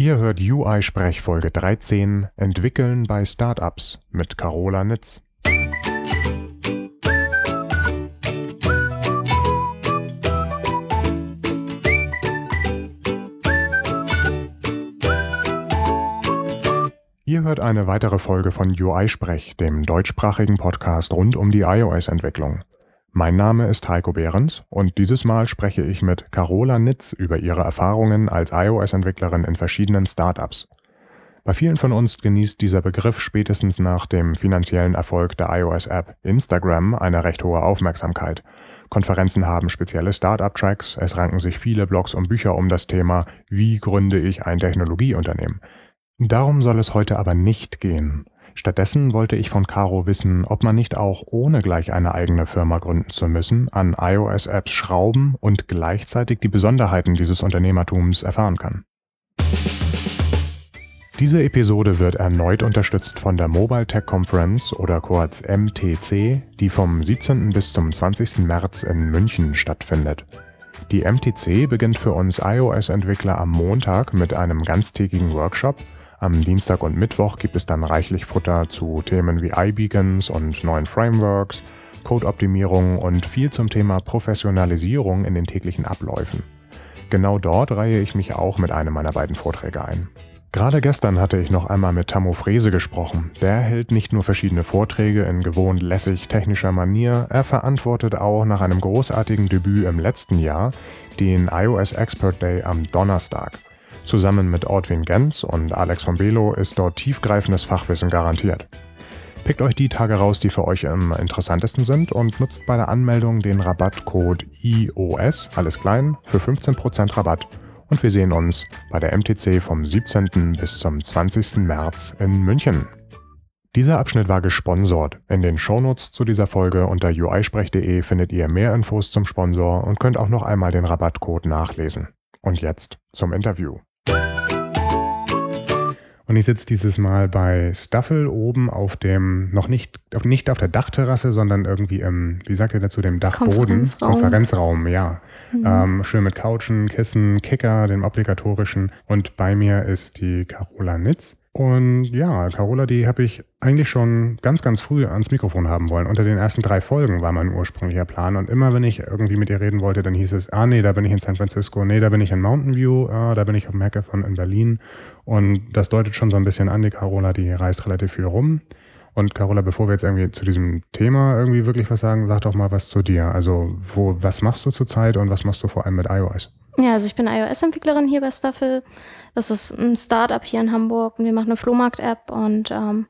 Ihr hört UI-Sprech Folge 13 Entwickeln bei Startups mit Carola Nitz. Ihr hört eine weitere Folge von UI-Sprech, dem deutschsprachigen Podcast rund um die iOS-Entwicklung. Mein Name ist Heiko Behrens und dieses Mal spreche ich mit Carola Nitz über ihre Erfahrungen als iOS-Entwicklerin in verschiedenen Startups. Bei vielen von uns genießt dieser Begriff spätestens nach dem finanziellen Erfolg der iOS-App Instagram eine recht hohe Aufmerksamkeit. Konferenzen haben spezielle Startup-Tracks, es ranken sich viele Blogs und Bücher um das Thema Wie gründe ich ein Technologieunternehmen? Darum soll es heute aber nicht gehen. Stattdessen wollte ich von Caro wissen, ob man nicht auch ohne gleich eine eigene Firma gründen zu müssen an iOS-Apps schrauben und gleichzeitig die Besonderheiten dieses Unternehmertums erfahren kann. Diese Episode wird erneut unterstützt von der Mobile Tech Conference oder kurz MTC, die vom 17. bis zum 20. März in München stattfindet. Die MTC beginnt für uns iOS-Entwickler am Montag mit einem ganztägigen Workshop – am Dienstag und Mittwoch gibt es dann reichlich Futter zu Themen wie iBeacons und neuen Frameworks, Codeoptimierung und viel zum Thema Professionalisierung in den täglichen Abläufen. Genau dort reihe ich mich auch mit einem meiner beiden Vorträge ein. Gerade gestern hatte ich noch einmal mit Tammo Frese gesprochen. Der hält nicht nur verschiedene Vorträge in gewohnt lässig technischer Manier, er verantwortet auch nach einem großartigen Debüt im letzten Jahr den iOS Expert Day am Donnerstag. Zusammen mit Ortwin Gens und Alex von Belo ist dort tiefgreifendes Fachwissen garantiert. Pickt euch die Tage raus, die für euch am interessantesten sind und nutzt bei der Anmeldung den Rabattcode IOS, alles klein, für 15% Rabatt. Und wir sehen uns bei der MTC vom 17. bis zum 20. März in München. Dieser Abschnitt war gesponsert. In den Shownotes zu dieser Folge unter uisprech.de findet ihr mehr Infos zum Sponsor und könnt auch noch einmal den Rabattcode nachlesen. Und jetzt zum Interview. Und ich sitze dieses Mal bei Staffel oben auf dem, noch nicht, nicht auf der Dachterrasse, sondern irgendwie im, wie sagt ihr dazu, dem Dachboden? Konferenzraum. Konferenzraum, ja. Mhm. Ähm, schön mit Couchen, Kissen, Kicker, dem obligatorischen. Und bei mir ist die Carola Nitz. Und ja, Carola, die habe ich eigentlich schon ganz, ganz früh ans Mikrofon haben wollen. Unter den ersten drei Folgen war mein ursprünglicher Plan. Und immer, wenn ich irgendwie mit ihr reden wollte, dann hieß es, ah nee, da bin ich in San Francisco, nee, da bin ich in Mountain View, ah, da bin ich auf dem Hackathon in Berlin. Und das deutet schon so ein bisschen an, die Carola, die reist relativ viel rum. Und Carola, bevor wir jetzt irgendwie zu diesem Thema irgendwie wirklich was sagen, sag doch mal was zu dir. Also, wo, was machst du zurzeit und was machst du vor allem mit iOS? Ja, also ich bin iOS-Entwicklerin hier bei Staffel. Das ist ein Startup hier in Hamburg und wir machen eine Flohmarkt-App und ähm,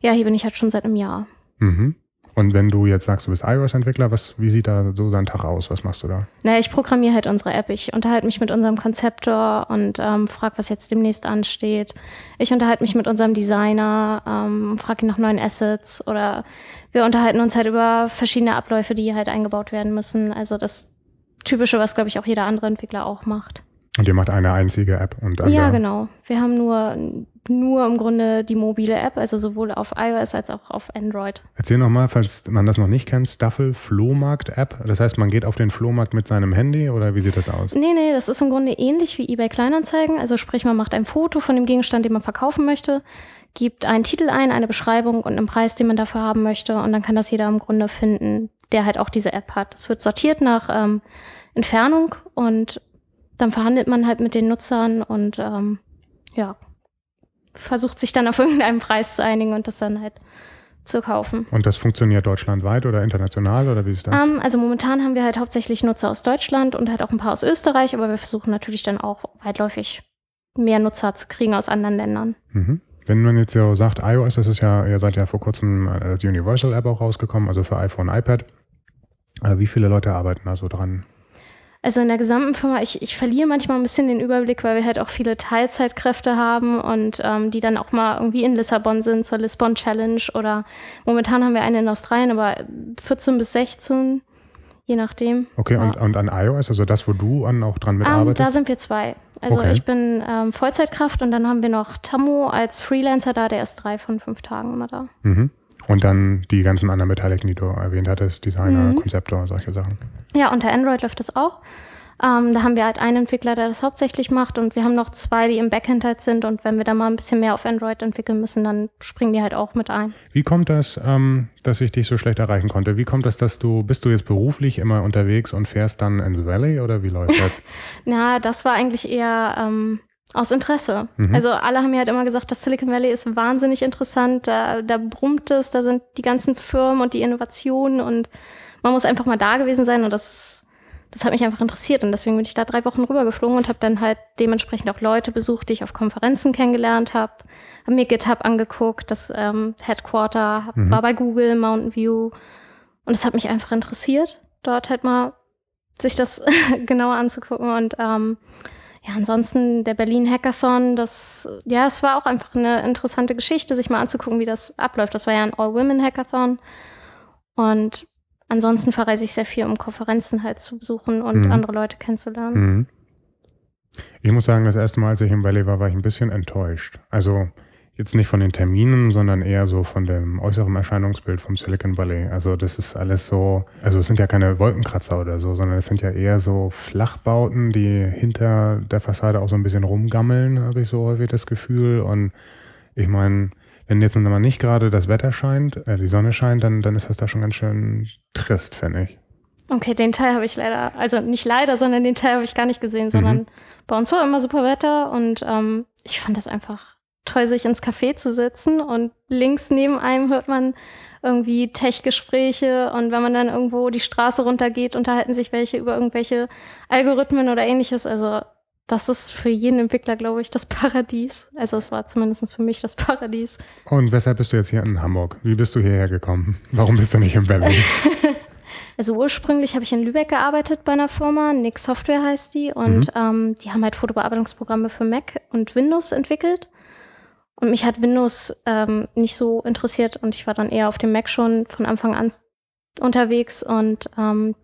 ja, hier bin ich halt schon seit einem Jahr. Mhm. Und wenn du jetzt sagst, du bist iOS-Entwickler, was, wie sieht da so dein Tag aus? Was machst du da? Naja, ich programmiere halt unsere App. Ich unterhalte mich mit unserem Konzeptor und ähm, frage, was jetzt demnächst ansteht. Ich unterhalte mich mit unserem Designer, ähm, frage ihn nach neuen Assets oder wir unterhalten uns halt über verschiedene Abläufe, die halt eingebaut werden müssen. Also das Typische, was, glaube ich, auch jeder andere Entwickler auch macht. Und ihr macht eine einzige App und dann Ja, genau. Wir haben nur, nur im Grunde die mobile App, also sowohl auf iOS als auch auf Android. Erzähl nochmal, falls man das noch nicht kennt, Staffel Flohmarkt-App. Das heißt, man geht auf den Flohmarkt mit seinem Handy oder wie sieht das aus? Nee, nee, das ist im Grunde ähnlich wie eBay Kleinanzeigen. Also sprich, man macht ein Foto von dem Gegenstand, den man verkaufen möchte, gibt einen Titel ein, eine Beschreibung und einen Preis, den man dafür haben möchte. Und dann kann das jeder im Grunde finden, der halt auch diese App hat. Es wird sortiert nach ähm, Entfernung und dann verhandelt man halt mit den Nutzern und ähm, ja, versucht sich dann auf irgendeinen Preis zu einigen und das dann halt zu kaufen. Und das funktioniert deutschlandweit oder international oder wie ist das? Ähm, also momentan haben wir halt hauptsächlich Nutzer aus Deutschland und halt auch ein paar aus Österreich, aber wir versuchen natürlich dann auch weitläufig mehr Nutzer zu kriegen aus anderen Ländern. Mhm. Wenn man jetzt so sagt, iOS, das ist ja, ihr seid ja vor kurzem als Universal App auch rausgekommen, also für iPhone, iPad. Äh, wie viele Leute arbeiten da so dran? Also in der gesamten Firma, ich, ich verliere manchmal ein bisschen den Überblick, weil wir halt auch viele Teilzeitkräfte haben und ähm, die dann auch mal irgendwie in Lissabon sind zur Lisbon Challenge oder momentan haben wir eine in Australien, aber 14 bis 16, je nachdem. Okay, ja. und, und an iOS, also das, wo du an auch dran Ähm, mitarbeitest? da sind wir zwei. Also Okay. ich bin ähm, Vollzeitkraft und dann haben wir noch Tammo als Freelancer da, der ist drei von fünf Tagen immer da. mhm. Und dann die ganzen anderen Beteiligten, die du erwähnt hattest, Designer, Mhm. Konzeptor, solche Sachen. Ja, unter Android läuft das auch. Ähm, da haben wir halt einen Entwickler, der das hauptsächlich macht und wir haben noch zwei, die im Backend halt sind und wenn wir da mal ein bisschen mehr auf Android entwickeln müssen, dann springen die halt auch mit ein. Wie kommt das, ähm, dass ich dich so schlecht erreichen konnte? Wie kommt das, dass du, bist du jetzt beruflich immer unterwegs und fährst dann ins Valley oder wie läuft das? Na, das war eigentlich eher ähm, aus Interesse. Mhm. Also alle haben mir halt immer gesagt, das Silicon Valley ist wahnsinnig interessant, da, da brummt es, da sind die ganzen Firmen und die Innovationen und man muss einfach mal da gewesen sein und das das hat mich einfach interessiert und deswegen bin ich da drei Wochen rübergeflogen und habe dann halt dementsprechend auch Leute besucht, die ich auf Konferenzen kennengelernt habe, habe mir GitHub angeguckt, das ähm, Headquarter, hab, mhm. war bei Google, Mountain View und es hat mich einfach interessiert, dort halt mal sich das genauer anzugucken und ähm, ja, ansonsten der Berlin Hackathon, das, ja, es war auch einfach eine interessante Geschichte, sich mal anzugucken, wie das abläuft. Das war ja ein All-Women-Hackathon. Und ansonsten verreise ich sehr viel, um Konferenzen halt zu besuchen und mhm. andere Leute kennenzulernen. Mhm. Ich muss sagen, das erste Mal, als ich im Valley war, war ich ein bisschen enttäuscht. Also jetzt nicht von den Terminen, sondern eher so von dem äußeren Erscheinungsbild vom Silicon Valley. Also das ist alles so, also es sind ja keine Wolkenkratzer oder so, sondern es sind ja eher so Flachbauten, die hinter der Fassade auch so ein bisschen rumgammeln, habe ich so häufig das Gefühl. Und ich meine, wenn jetzt mal nicht gerade das Wetter scheint, äh, die Sonne scheint, dann, dann ist das da schon ganz schön trist, finde ich. Okay, den Teil habe ich leider, also nicht leider, sondern den Teil habe ich gar nicht gesehen, sondern mhm. bei uns war immer super Wetter und ähm, ich fand das einfach toll, sich ins Café zu setzen und links neben einem hört man irgendwie Tech-Gespräche und wenn man dann irgendwo die Straße runtergeht, unterhalten sich welche über irgendwelche Algorithmen oder ähnliches. Also das ist für jeden Entwickler, glaube ich, das Paradies. Also es war zumindest für mich das Paradies. Und weshalb bist du jetzt hier in Hamburg? Wie bist du hierher gekommen? Warum bist du nicht in Berlin? also ursprünglich habe ich in Lübeck gearbeitet bei einer Firma, Nix Software heißt die. Und mhm. ähm, die haben halt Fotobearbeitungsprogramme für Mac und Windows entwickelt. Und mich hat Windows ähm, nicht so interessiert und ich war dann eher auf dem Mac schon von Anfang an unterwegs und ähm,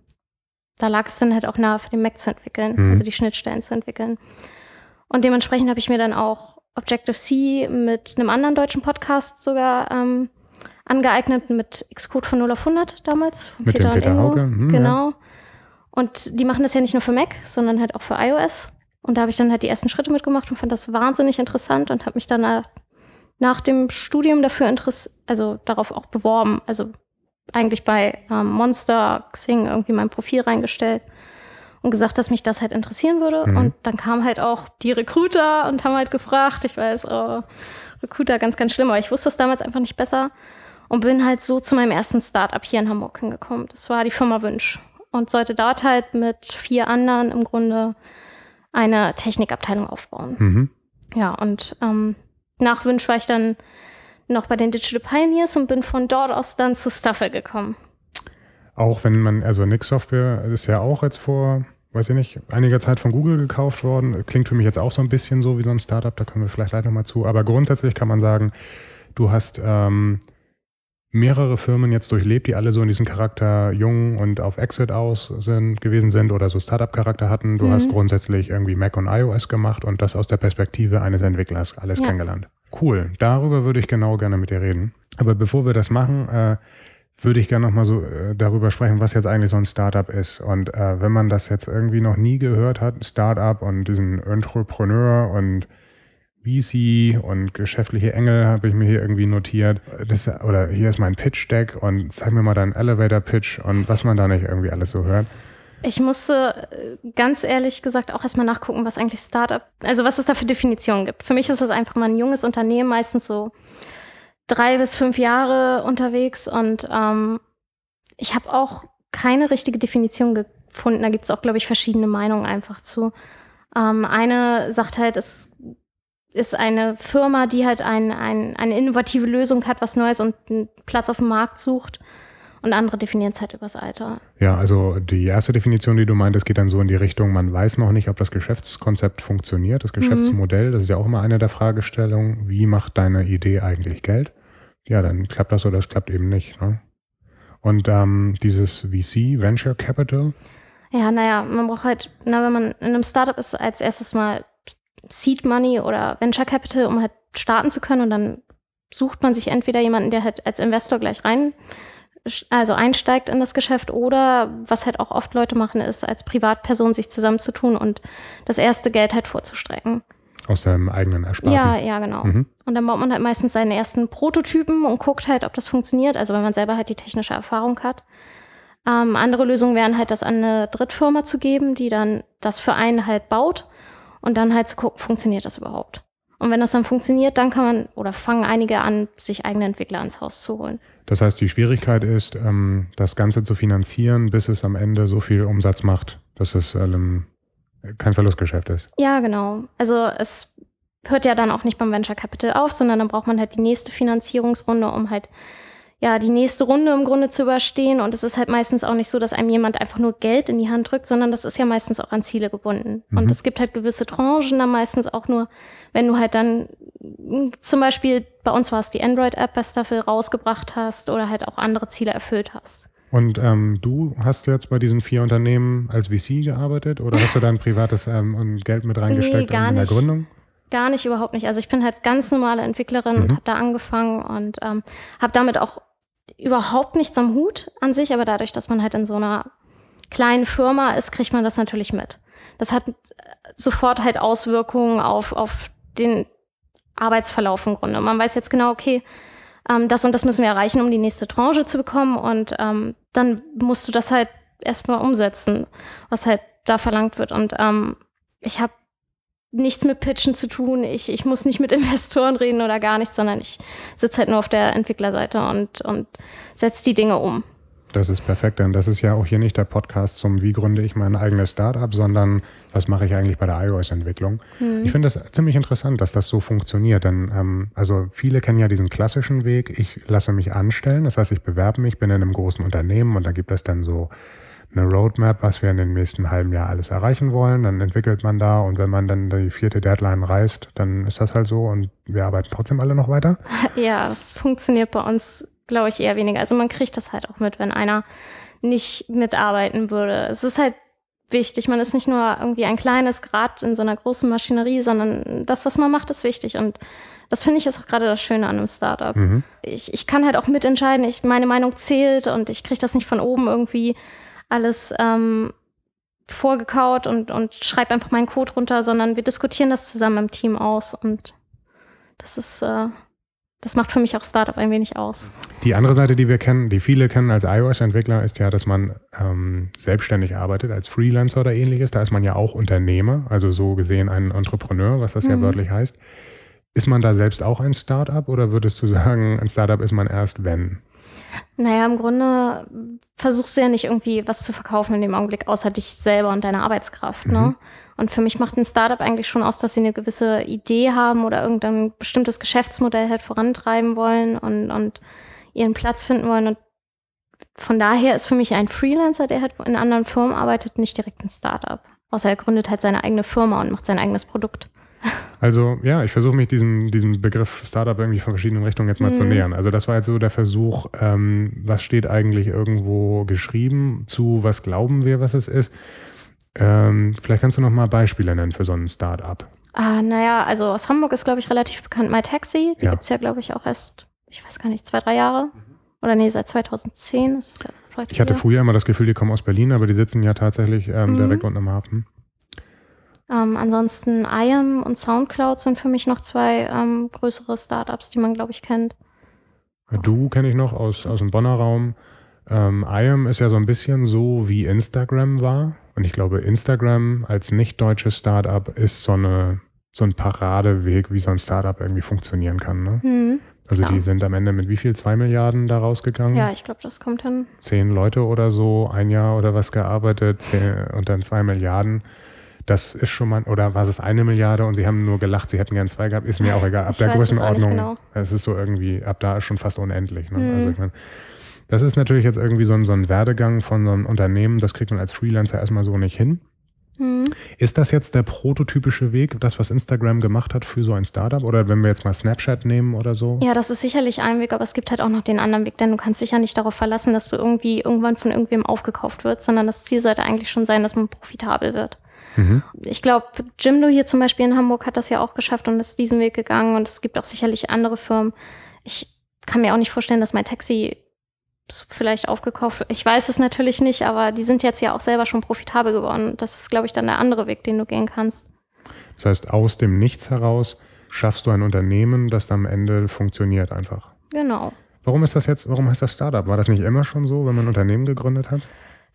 da lag es dann halt auch nahe, für den Mac zu entwickeln, mhm. also die Schnittstellen zu entwickeln. Und dementsprechend habe ich mir dann auch Objective-C mit einem anderen deutschen Podcast sogar ähm, angeeignet, mit Xcode von 0 auf 100 damals, von mit Peter, Peter und Ingo. Hauke. Hm, genau. Ja. Und die machen das ja nicht nur für Mac, sondern halt auch für iOS. Und da habe ich dann halt die ersten Schritte mitgemacht und fand das wahnsinnig interessant und habe mich dann nach, dem Studium dafür interessiert, also darauf auch beworben. Also eigentlich bei ähm, Monster Xing irgendwie mein Profil reingestellt und gesagt, dass mich das halt interessieren würde. Mhm. Und dann kamen halt auch die Recruiter und haben halt gefragt. Ich weiß, oh, Recruiter ganz, ganz schlimm, aber ich wusste es damals einfach nicht besser und bin halt so zu meinem ersten Startup hier in Hamburg hingekommen. Das war die Firma Wünsch und sollte dort halt mit vier anderen im Grunde eine Technikabteilung aufbauen. Mhm. Ja, und ähm, nach Wünsch war ich dann noch bei den Digital Pioneers und bin von dort aus dann zu Stuffer gekommen. Auch wenn man, also Nix Software ist ja auch jetzt vor, weiß ich nicht, einiger Zeit von Google gekauft worden. Klingt für mich jetzt auch so ein bisschen so wie so ein Startup, da kommen wir vielleicht gleich nochmal zu. Aber grundsätzlich kann man sagen, du hast ähm, mehrere Firmen jetzt durchlebt, die alle so in diesem Charakter jung und auf Exit aus sind, gewesen sind oder so Startup-Charakter hatten. Du mhm. hast grundsätzlich irgendwie Mac und iOS gemacht und das aus der Perspektive eines Entwicklers alles ja. kennengelernt. Cool, darüber würde ich genau gerne mit dir reden. Aber bevor wir das machen, äh, würde ich gerne nochmal so äh, darüber sprechen, was jetzt eigentlich so ein Startup ist. Und äh, wenn man das jetzt irgendwie noch nie gehört hat, Startup und diesen Entrepreneur und VC und geschäftliche Engel habe ich mir hier irgendwie notiert. Das, oder hier ist mein Pitch-Deck und zeig mir mal deinen Elevator-Pitch und was man da nicht irgendwie alles so hört. Ich musste äh, ganz ehrlich gesagt auch erstmal nachgucken, was eigentlich Startup, also was es da für Definitionen gibt. Für mich ist es einfach mal ein junges Unternehmen, meistens so drei bis fünf Jahre unterwegs und ähm, ich habe auch keine richtige Definition gefunden. Da gibt es auch, glaube ich, verschiedene Meinungen einfach zu. Ähm, eine sagt halt, es ist eine Firma, die halt ein, ein, eine innovative Lösung hat, was Neues und einen Platz auf dem Markt sucht. Und andere definieren es halt übers Alter. Ja, also die erste Definition, die du meintest, geht dann so in die Richtung, man weiß noch nicht, ob das Geschäftskonzept funktioniert, das Geschäftsmodell. Mhm. Das ist ja auch immer eine der Fragestellungen. Wie macht deine Idee eigentlich Geld? Ja, dann klappt das oder das klappt eben nicht. Ne? Und ähm, dieses VC, Venture Capital? Ja, naja, man braucht halt, na, wenn man in einem Startup ist, als erstes mal Seed Money oder Venture Capital, um halt starten zu können. Und dann sucht man sich entweder jemanden, der halt als Investor gleich rein also einsteigt in das Geschäft oder was halt auch oft Leute machen, ist als Privatperson sich zusammenzutun und das erste Geld halt vorzustrecken. Aus seinem eigenen Ersparten. Ja, ja, genau. Mhm. Und dann baut man halt meistens seinen ersten Prototypen und guckt halt, ob das funktioniert. Also wenn man selber halt die technische Erfahrung hat. Ähm, andere Lösungen wären halt, das an eine Drittfirma zu geben, die dann das für einen halt baut und dann halt zu gucken, funktioniert das überhaupt. Und wenn das dann funktioniert, dann kann man oder fangen einige an, sich eigene Entwickler ans Haus zu holen. Das heißt, die Schwierigkeit ist, ähm, das Ganze zu finanzieren, bis es am Ende so viel Umsatz macht, dass es ähm, kein Verlustgeschäft ist. Ja, genau. Also es hört ja dann auch nicht beim Venture Capital auf, sondern dann braucht man halt die nächste Finanzierungsrunde, um halt ja, die nächste Runde im Grunde zu überstehen. Und es ist halt meistens auch nicht so, dass einem jemand einfach nur Geld in die Hand drückt, sondern das ist ja meistens auch an Ziele gebunden. Mhm. Und es gibt halt gewisse Tranchen dann meistens auch nur, wenn du halt dann zum Beispiel, bei uns war es die Android-App, was dafür rausgebracht hast oder halt auch andere Ziele erfüllt hast. Und ähm, du hast jetzt bei diesen vier Unternehmen als VC gearbeitet oder hast du dein privates ähm, Geld mit reingesteckt nee, in der Gründung? Gar nicht, überhaupt nicht. Also ich bin halt ganz normale Entwicklerin mhm. und habe da angefangen und ähm, habe damit auch überhaupt nichts am Hut an sich, aber dadurch, dass man halt in so einer kleinen Firma ist, kriegt man das natürlich mit. Das hat sofort halt Auswirkungen auf, auf den Arbeitsverlauf im Grunde. Man weiß jetzt genau, okay, ähm, das und das müssen wir erreichen, um die nächste Tranche zu bekommen und ähm, dann musst du das halt erstmal umsetzen, was halt da verlangt wird. Und ähm, ich habe nichts mit Pitchen zu tun. Ich, ich muss nicht mit Investoren reden oder gar nichts, sondern ich sitze halt nur auf der Entwicklerseite und, und setze die Dinge um. Das ist perfekt, denn das ist ja auch hier nicht der Podcast zum Wie gründe ich mein eigenes Startup, sondern was mache ich eigentlich bei der iOS-Entwicklung. Hm. Ich finde es ziemlich interessant, dass das so funktioniert, denn ähm, also viele kennen ja diesen klassischen Weg, ich lasse mich anstellen, das heißt, ich bewerbe mich, bin in einem großen Unternehmen und da gibt es dann so eine Roadmap, was wir in dem nächsten halben Jahr alles erreichen wollen. Dann entwickelt man da und wenn man dann die vierte Deadline reißt, dann ist das halt so und wir arbeiten trotzdem alle noch weiter. Ja, das funktioniert bei uns, glaube ich, eher weniger. Also man kriegt das halt auch mit, wenn einer nicht mitarbeiten würde. Es ist halt wichtig. Man ist nicht nur irgendwie ein kleines Grad in so einer großen Maschinerie, sondern das, was man macht, ist wichtig. Und das finde ich ist auch gerade das Schöne an einem Startup. Mhm. Ich, ich kann halt auch mitentscheiden. Ich, meine Meinung zählt und ich kriege das nicht von oben irgendwie alles ähm, vorgekaut und, und schreibe einfach meinen Code runter, sondern wir diskutieren das zusammen im Team aus und das ist, äh, das macht für mich auch Startup ein wenig aus. Die andere Seite, die wir kennen, die viele kennen als iOS-Entwickler, ist ja, dass man ähm, selbstständig arbeitet, als Freelancer oder ähnliches. Da ist man ja auch Unternehmer, also so gesehen ein Entrepreneur, was das mhm. ja wörtlich heißt. Ist man da selbst auch ein Startup oder würdest du sagen, ein Startup ist man erst, wenn? Naja, im Grunde versuchst du ja nicht irgendwie was zu verkaufen in dem Augenblick, außer dich selber und deine Arbeitskraft. Ne? Mhm. Ne? Und für mich macht ein Startup eigentlich schon aus, dass sie eine gewisse Idee haben oder irgendein bestimmtes Geschäftsmodell halt vorantreiben wollen und, und ihren Platz finden wollen. Und von daher ist für mich ein Freelancer, der halt in anderen Firmen arbeitet, nicht direkt ein Startup. Außer er gründet halt seine eigene Firma und macht sein eigenes Produkt. Also ja, ich versuche mich diesem, diesem Begriff Startup irgendwie von verschiedenen Richtungen jetzt mal mhm. zu nähern. Also das war jetzt so der Versuch, ähm, was steht eigentlich irgendwo geschrieben zu, was glauben wir, was es ist. Ähm, vielleicht kannst du noch mal Beispiele nennen für so ein Startup. Ah, naja, also aus Hamburg ist, glaube ich, relativ bekannt MyTaxi. Die ja. gibt es ja, glaube ich, auch erst, ich weiß gar nicht, zwei, drei Jahre. Oder nee, seit 2010. Ja ich hatte früher immer das Gefühl, die kommen aus Berlin, aber die sitzen ja tatsächlich ähm, mhm. direkt unten am Hafen. Ähm, ansonsten IAM und Soundcloud sind für mich noch zwei ähm, größere Startups, die man, glaube ich, kennt. Du kenne ich noch aus, aus dem Bonner Raum. Ähm, IAM ist ja so ein bisschen so, wie Instagram war. Und ich glaube, Instagram als nicht deutsches Startup ist so, eine, so ein Paradeweg, wie so ein Startup irgendwie funktionieren kann. Ne? Hm, also klar. die sind am Ende mit wie viel? Zwei Milliarden da rausgegangen? Ja, ich glaube, das kommt hin. Zehn Leute oder so, ein Jahr oder was gearbeitet zehn, und dann zwei Milliarden. Das ist schon mal, oder war es eine Milliarde und sie haben nur gelacht, sie hätten gern zwei gehabt, ist mir auch egal. Ab ich der Größenordnung, genau. es ist so irgendwie, ab da ist schon fast unendlich. Ne? Mhm. Also ich meine, das ist natürlich jetzt irgendwie so ein, so ein Werdegang von so einem Unternehmen, das kriegt man als Freelancer erstmal so nicht hin. Mhm. Ist das jetzt der prototypische Weg, das, was Instagram gemacht hat für so ein Startup? Oder wenn wir jetzt mal Snapchat nehmen oder so? Ja, das ist sicherlich ein Weg, aber es gibt halt auch noch den anderen Weg, denn du kannst dich ja nicht darauf verlassen, dass du irgendwie irgendwann von irgendwem aufgekauft wird, sondern das Ziel sollte eigentlich schon sein, dass man profitabel wird. Mhm. Ich glaube, Jimdo hier zum Beispiel in Hamburg hat das ja auch geschafft und ist diesen Weg gegangen und es gibt auch sicherlich andere Firmen. Ich kann mir auch nicht vorstellen, dass mein Taxi vielleicht aufgekauft. Ich weiß es natürlich nicht, aber die sind jetzt ja auch selber schon profitabel geworden. Das ist, glaube ich, dann der andere Weg, den du gehen kannst. Das heißt, aus dem Nichts heraus schaffst du ein Unternehmen, das am Ende funktioniert einfach. Genau. Warum ist das jetzt, warum heißt das Startup? War das nicht immer schon so, wenn man ein Unternehmen gegründet hat?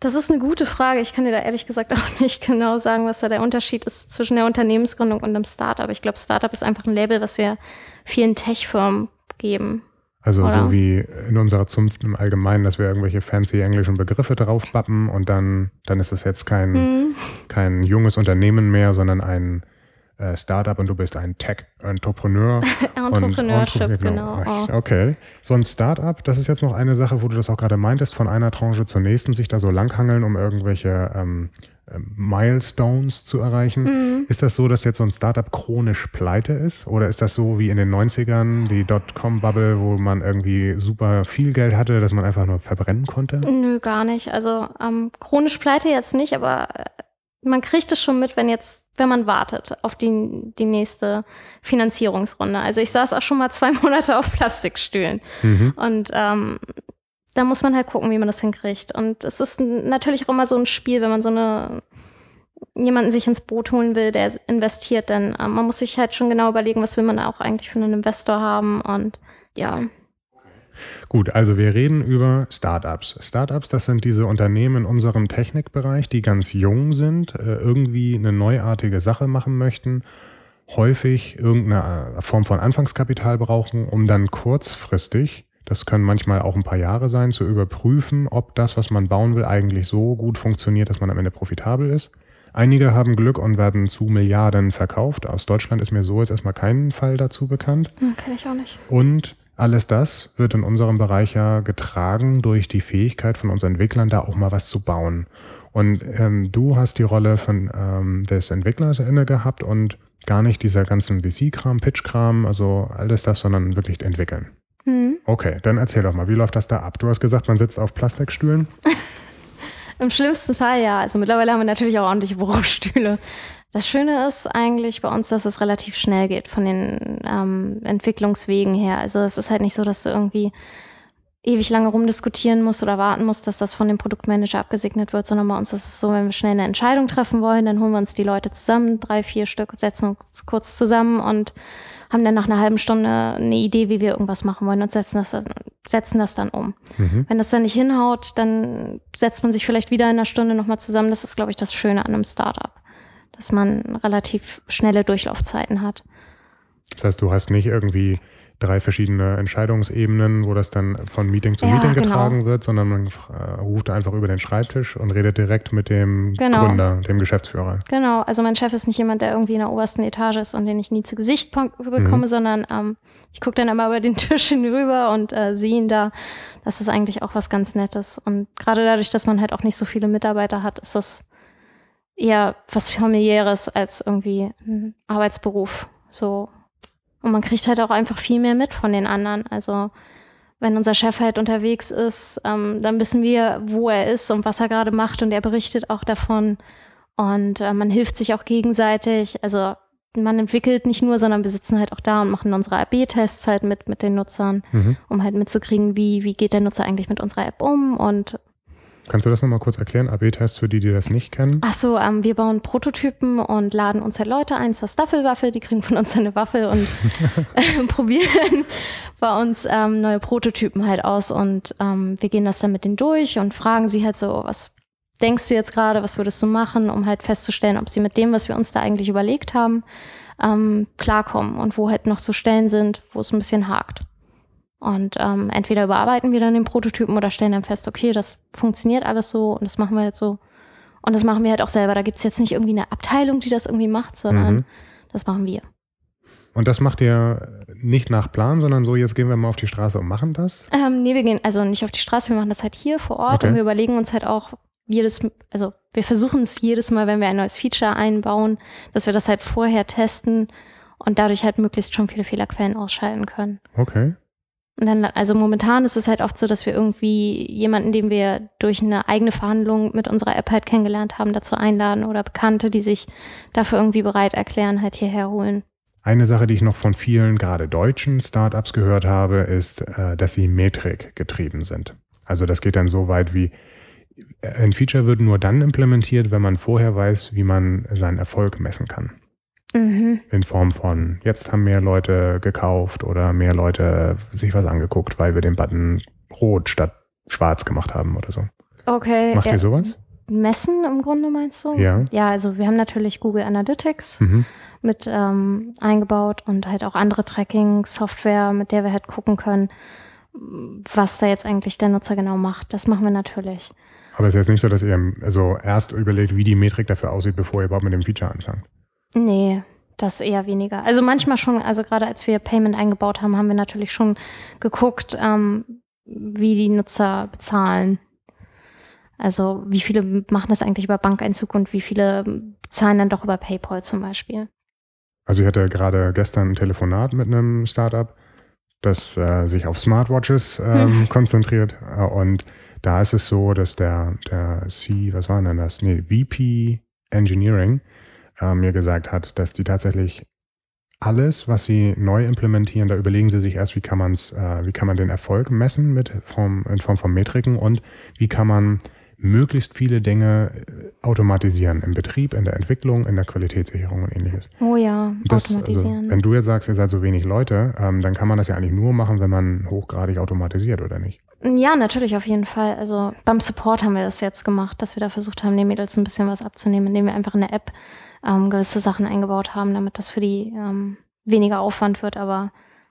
Das ist eine gute Frage. Ich kann dir da ehrlich gesagt auch nicht genau sagen, was da der Unterschied ist zwischen der Unternehmensgründung und einem Startup. Ich glaube, Startup ist einfach ein Label, was wir vielen Tech-Firmen geben. Also Oder? so wie in unserer Zunft im Allgemeinen, dass wir irgendwelche fancy englischen Begriffe draufbappen und dann, dann ist es jetzt kein, mhm. kein junges Unternehmen mehr, sondern ein äh, Startup und du bist ein Tech-Entrepreneur. Entrepreneurship, und, genau. genau. Okay. So ein Startup, das ist jetzt noch eine Sache, wo du das auch gerade meintest, von einer Tranche zur nächsten sich da so langhangeln, um irgendwelche ähm, ähm, Milestones zu erreichen. Mhm. Ist das so, dass jetzt so ein Startup chronisch pleite ist? Oder ist das so wie in den 90ern, die Dotcom-Bubble, wo man irgendwie super viel Geld hatte, dass man einfach nur verbrennen konnte? Nö, gar nicht. Also ähm, chronisch pleite jetzt nicht, aber man kriegt es schon mit, wenn jetzt, wenn man wartet auf die, die nächste Finanzierungsrunde. Also ich saß auch schon mal zwei Monate auf Plastikstühlen. Mhm. Und ähm, da muss man halt gucken, wie man das hinkriegt. Und es ist natürlich auch immer so ein Spiel, wenn man so eine jemanden sich ins Boot holen will, der investiert, denn äh, man muss sich halt schon genau überlegen, was will man auch eigentlich für einen Investor haben und ja. Gut, also wir reden über Startups. Startups, das sind diese Unternehmen in unserem Technikbereich, die ganz jung sind, äh, irgendwie eine neuartige Sache machen möchten, häufig irgendeine äh, Form von Anfangskapital brauchen, um dann kurzfristig, das können manchmal auch ein paar Jahre sein, zu überprüfen, ob das, was man bauen will, eigentlich so gut funktioniert, dass man am Ende profitabel ist. Einige haben Glück und werden zu Milliarden verkauft. Aus Deutschland ist mir so jetzt erstmal kein Fall dazu bekannt. Ja, Kenne ich auch nicht. Und alles das wird in unserem Bereich ja getragen durch die Fähigkeit von unseren Entwicklern, da auch mal was zu bauen. Und ähm, du hast die Rolle von ähm, des Entwicklers inne gehabt und gar nicht dieser ganzen VC-Kram, Pitch-Kram, also alles das, sondern wirklich entwickeln. Mhm. Okay, dann erzähl doch mal, wie läuft das da ab? Du hast gesagt, man sitzt auf Plastikstühlen. Im schlimmsten Fall ja. Also mittlerweile haben wir natürlich auch ordentliche Bürostühle. Das Schöne ist eigentlich bei uns, dass es relativ schnell geht von den ähm, Entwicklungswegen her. Also es ist halt nicht so, dass du irgendwie ewig lange rumdiskutieren musst oder warten musst, dass das von dem Produktmanager abgesegnet wird, sondern bei uns ist es so, wenn wir schnell eine Entscheidung treffen wollen, dann holen wir uns die Leute zusammen, drei, vier Stück, setzen uns kurz zusammen und haben dann nach einer halben Stunde eine Idee, wie wir irgendwas machen wollen und setzen das, setzen das dann um. Mhm. Wenn das dann nicht hinhaut, dann setzt man sich vielleicht wieder in einer Stunde nochmal zusammen. Das ist, glaube ich, das Schöne an einem Startup dass man relativ schnelle Durchlaufzeiten hat. Das heißt, du hast nicht irgendwie drei verschiedene Entscheidungsebenen, wo das dann von Meeting zu ja, Meeting genau. getragen genau. wird, sondern man äh, ruft einfach über den Schreibtisch und redet direkt mit dem genau. Gründer, dem Geschäftsführer. Genau, also mein Chef ist nicht jemand, der irgendwie in der obersten Etage ist und den ich nie zu Gesicht bekomme, mhm. sondern ähm, ich gucke dann immer über den Tisch hinüber und äh, sehe ihn da. Das ist eigentlich auch was ganz Nettes. Und gerade dadurch, dass man halt auch nicht so viele Mitarbeiter hat, ist das eher was familiäres als irgendwie ein Arbeitsberuf. So. Und man kriegt halt auch einfach viel mehr mit von den anderen. Also wenn unser Chef halt unterwegs ist, ähm, dann wissen wir, wo er ist und was er gerade macht und er berichtet auch davon. Und äh, man hilft sich auch gegenseitig. Also man entwickelt nicht nur, sondern wir sitzen halt auch da und machen unsere AB-Tests halt mit mit den Nutzern, mhm. um halt mitzukriegen, wie, wie geht der Nutzer eigentlich mit unserer App um und Kannst du das nochmal kurz erklären? AB-Tests für die, die das nicht kennen? Ach so, ähm, wir bauen Prototypen und laden uns halt Leute ein zur Staffelwaffe. Die kriegen von uns eine Waffe und äh, probieren bei uns ähm, neue Prototypen halt aus. Und ähm, wir gehen das dann mit denen durch und fragen sie halt so, was denkst du jetzt gerade, was würdest du machen, um halt festzustellen, ob sie mit dem, was wir uns da eigentlich überlegt haben, ähm, klarkommen und wo halt noch so Stellen sind, wo es ein bisschen hakt. Und ähm, entweder überarbeiten wir dann den Prototypen oder stellen dann fest, okay, das funktioniert alles so und das machen wir jetzt so. Und das machen wir halt auch selber. Da gibt's jetzt nicht irgendwie eine Abteilung, die das irgendwie macht, sondern mhm. das machen wir. Und das macht ihr nicht nach Plan, sondern so, jetzt gehen wir mal auf die Straße und machen das? Ähm, nee, wir gehen also nicht auf die Straße, wir machen das halt hier vor Ort okay. und wir überlegen uns halt auch jedes, also wir versuchen es jedes Mal, wenn wir ein neues Feature einbauen, dass wir das halt vorher testen und dadurch halt möglichst schon viele Fehlerquellen ausschalten können. Okay. Und dann, also momentan ist es halt oft so, dass wir irgendwie jemanden, den wir durch eine eigene Verhandlung mit unserer App halt kennengelernt haben, dazu einladen oder Bekannte, die sich dafür irgendwie bereit erklären, halt hierher holen. Eine Sache, die ich noch von vielen, gerade deutschen Startups gehört habe, ist, äh, dass sie Metrik getrieben sind. Also das geht dann so weit wie, ein Feature wird nur dann implementiert, wenn man vorher weiß, wie man seinen Erfolg messen kann. Mhm. In Form von, jetzt haben mehr Leute gekauft oder mehr Leute sich was angeguckt, weil wir den Button rot statt schwarz gemacht haben oder so. Okay. Macht ja, ihr sowas? Messen im Grunde meinst du? Ja. Ja, also wir haben natürlich Google Analytics Mhm. mit ähm, eingebaut und halt auch andere Tracking-Software, mit der wir halt gucken können, was da jetzt eigentlich der Nutzer genau macht. Das machen wir natürlich. Aber es ist jetzt nicht so, dass ihr also erst überlegt, wie die Metrik dafür aussieht, bevor ihr überhaupt mit dem Feature anfangt. Nee, das eher weniger. Also manchmal schon, also gerade als wir Payment eingebaut haben, haben wir natürlich schon geguckt, ähm, wie die Nutzer bezahlen. Also wie viele machen das eigentlich über Bankeinzug und wie viele bezahlen dann doch über PayPal zum Beispiel. Also ich hatte gerade gestern ein Telefonat mit einem Startup, das äh, sich auf Smartwatches ähm, konzentriert. Äh, und da ist es so, dass der, der C, was war denn das? Nee, VP Engineering äh, mir gesagt hat, dass die tatsächlich alles, was sie neu implementieren, da überlegen sie sich erst, wie kann man's, äh, wie kann man den Erfolg messen mit Form, in Form von Metriken und wie kann man möglichst viele Dinge äh, automatisieren im Betrieb, in der Entwicklung, in der Qualitätssicherung und ähnliches. Oh ja, Das, also, automatisieren. wenn du jetzt sagst, ihr seid so wenig Leute, ähm, dann kann man das ja eigentlich nur machen, wenn man hochgradig automatisiert, oder nicht? ja, natürlich auf jeden Fall. Also beim Support haben wir das jetzt gemacht, dass wir da versucht haben, den Mädels ein bisschen was abzunehmen, indem wir einfach in der App ähm, gewisse Sachen eingebaut haben, damit das für die ähm, weniger Aufwand wird, aber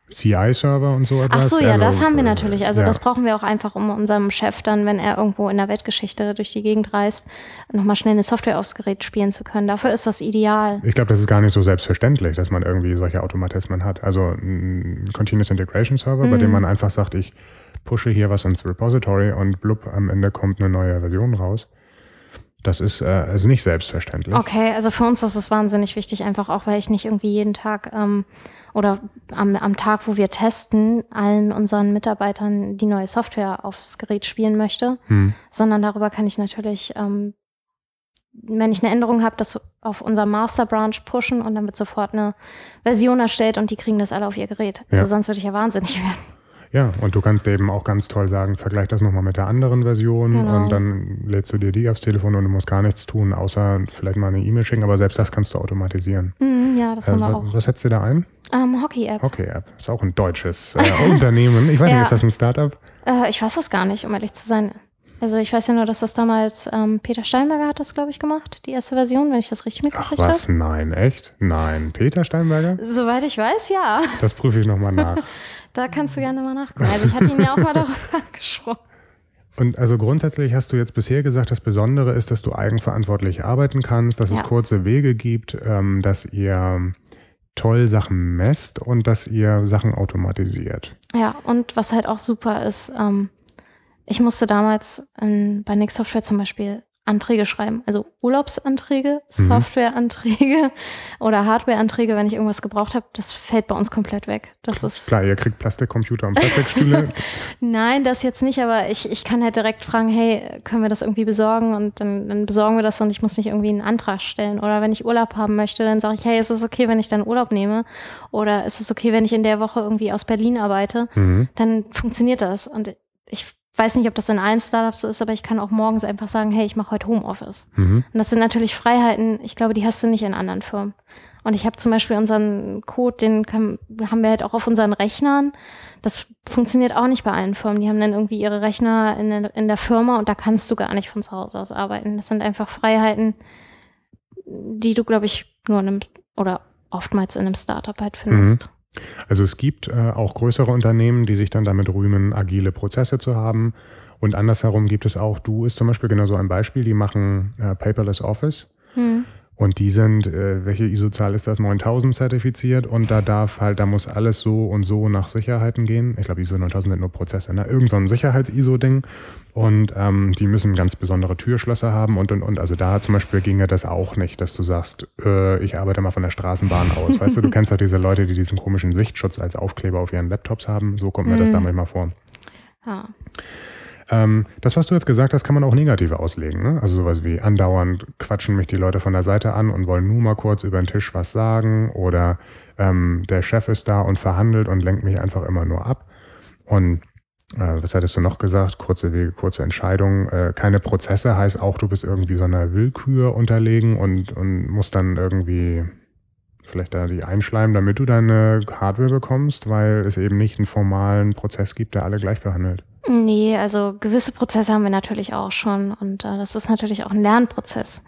CI-Server und so Ach etwas? so, ja, Also, das haben wir äh, natürlich. Also ja. das brauchen wir auch einfach, um unserem Chef dann, wenn er irgendwo in der Weltgeschichte durch die Gegend reist, nochmal schnell eine Software aufs Gerät spielen zu können. Dafür ist das ideal. Ich glaube, das ist gar nicht so selbstverständlich, dass man irgendwie solche Automatismen hat. Also ein Continuous Integration Server, bei Mhm. dem man einfach sagt, ich pushe hier was ins Repository und blub, am Ende kommt eine neue Version raus. Das ist äh, also nicht selbstverständlich. Okay, also für uns ist es wahnsinnig wichtig, einfach auch, weil ich nicht irgendwie jeden Tag ähm, oder am, am Tag, wo wir testen, allen unseren Mitarbeitern die neue Software aufs Gerät spielen möchte, Hm. sondern darüber kann ich natürlich, ähm, wenn ich eine Änderung habe, das auf unser Master Branch pushen und dann wird sofort eine Version erstellt und die kriegen das alle auf ihr Gerät. Also Ja. sonst würde ich ja wahnsinnig werden. Ja, und du kannst eben auch ganz toll sagen, vergleich das nochmal mit der anderen Version Genau. und dann lädst du dir die aufs Telefon und du musst gar nichts tun, außer vielleicht mal eine E-Mail schicken, aber selbst das kannst du automatisieren. Mhm, ja, das Äh, haben wir auch. was setzt ihr da ein? Ähm, Hockey-App. Okay-App. Ist auch ein deutsches äh, Unternehmen. Ich weiß nicht, Ja. ist das ein Startup? Äh, ich weiß das gar nicht, um ehrlich zu sein. Also ich weiß ja nur, dass das damals ähm, Peter Steinberger hat das, glaube ich, gemacht, die erste Version, wenn ich das richtig mitgekriegt habe. was, nein, echt? Nein. Peter Steinberger? Soweit ich weiß, ja. Das prüfe ich nochmal nach. Da kannst du gerne mal nachgucken. Also ich hatte ihn ja auch mal darüber angesprochen. Und also grundsätzlich hast du jetzt bisher gesagt, das Besondere ist, dass du eigenverantwortlich arbeiten kannst, dass es Ja. kurze Wege gibt, ähm, dass ihr toll Sachen messt und dass ihr Sachen automatisiert. Ja, und was halt auch super ist, ähm, ich musste damals in, bei Nix Software zum Beispiel Anträge schreiben. Also Urlaubsanträge, Mhm. Softwareanträge oder Hardwareanträge, wenn ich irgendwas gebraucht habe. Das fällt bei uns komplett weg. Das ist Klar, ihr kriegt Plastikcomputer und Plastikstühle. Nein, das jetzt nicht, aber ich, ich kann halt direkt fragen, hey, können wir das irgendwie besorgen? Und dann, dann besorgen wir das und ich muss nicht irgendwie einen Antrag stellen. Oder wenn ich Urlaub haben möchte, dann sage ich, hey, ist es okay, wenn ich dann Urlaub nehme? Oder ist es okay, wenn ich in der Woche irgendwie aus Berlin arbeite? mhm. Dann funktioniert das. Und ich weiß nicht, ob das in allen Startups so ist, aber ich kann auch morgens einfach sagen, hey, ich mache heute Homeoffice. Mhm. Und das sind natürlich Freiheiten, ich glaube, die hast du nicht in anderen Firmen. Und ich habe zum Beispiel unseren Code, den können, haben wir halt auch auf unseren Rechnern. Das funktioniert auch nicht bei allen Firmen. Die haben dann irgendwie ihre Rechner in der, in der Firma und da kannst du gar nicht von zu Hause aus arbeiten. Das sind einfach Freiheiten, die du, glaube ich, nur in einem oder oftmals in einem Startup halt findest. Also es gibt äh, auch größere Unternehmen, die sich dann damit rühmen, agile Prozesse zu haben. Und andersherum gibt es auch, du ist zum Beispiel genau so ein Beispiel, die machen äh, Paperless Office. Hm. Und die sind, äh, welche ISO-Zahl ist das? 9000 zertifiziert und da darf halt, da muss alles so und so nach Sicherheiten gehen. Ich glaube, ISO 9000 sind nur Prozesse, ne? Irgend so ein Sicherheits-ISO-Ding. Und ähm, die müssen ganz besondere Türschlösser haben und und und. Also da zum Beispiel ginge das auch nicht, dass du sagst, äh, ich arbeite mal von der Straßenbahn aus. Weißt du, du kennst halt diese Leute, die diesen komischen Sichtschutz als Aufkleber auf ihren Laptops haben. So kommt mir das Mhm. da manchmal vor. Ja. Ähm, das, was du jetzt gesagt hast, kann man auch negativ auslegen. Ne? Also sowas wie andauernd quatschen mich die Leute von der Seite an und wollen nur mal kurz über den Tisch was sagen oder ähm, der Chef ist da und verhandelt und lenkt mich einfach immer nur ab. Und Äh, was hattest du noch gesagt? Kurze Wege, kurze Entscheidungen. Äh, keine Prozesse heißt auch, du bist irgendwie so einer Willkür unterlegen und, und musst dann irgendwie vielleicht da die einschleimen, damit du deine Hardware bekommst, weil es eben nicht einen formalen Prozess gibt, der alle gleich behandelt. Nee, also gewisse Prozesse haben wir natürlich auch schon und äh, das ist natürlich auch ein Lernprozess.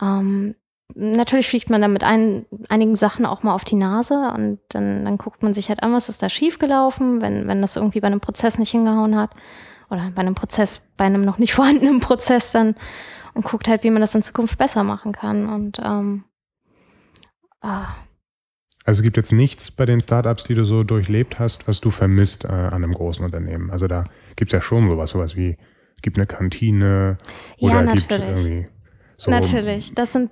Ähm, natürlich fliegt man dann mit ein, einigen Sachen auch mal auf die Nase und dann, dann guckt man sich halt an, was ist da schiefgelaufen, wenn, wenn das irgendwie bei einem Prozess nicht hingehauen hat oder bei einem Prozess, bei einem noch nicht vorhandenen Prozess dann und guckt halt, wie man das in Zukunft besser machen kann und ähm, ah. Also es gibt jetzt nichts bei den Startups, die du so durchlebt hast, was du vermisst äh, an einem großen Unternehmen. Also da gibt es ja schon sowas, sowas wie gibt eine Kantine oder ja, gibt irgendwie so. Natürlich. Das sind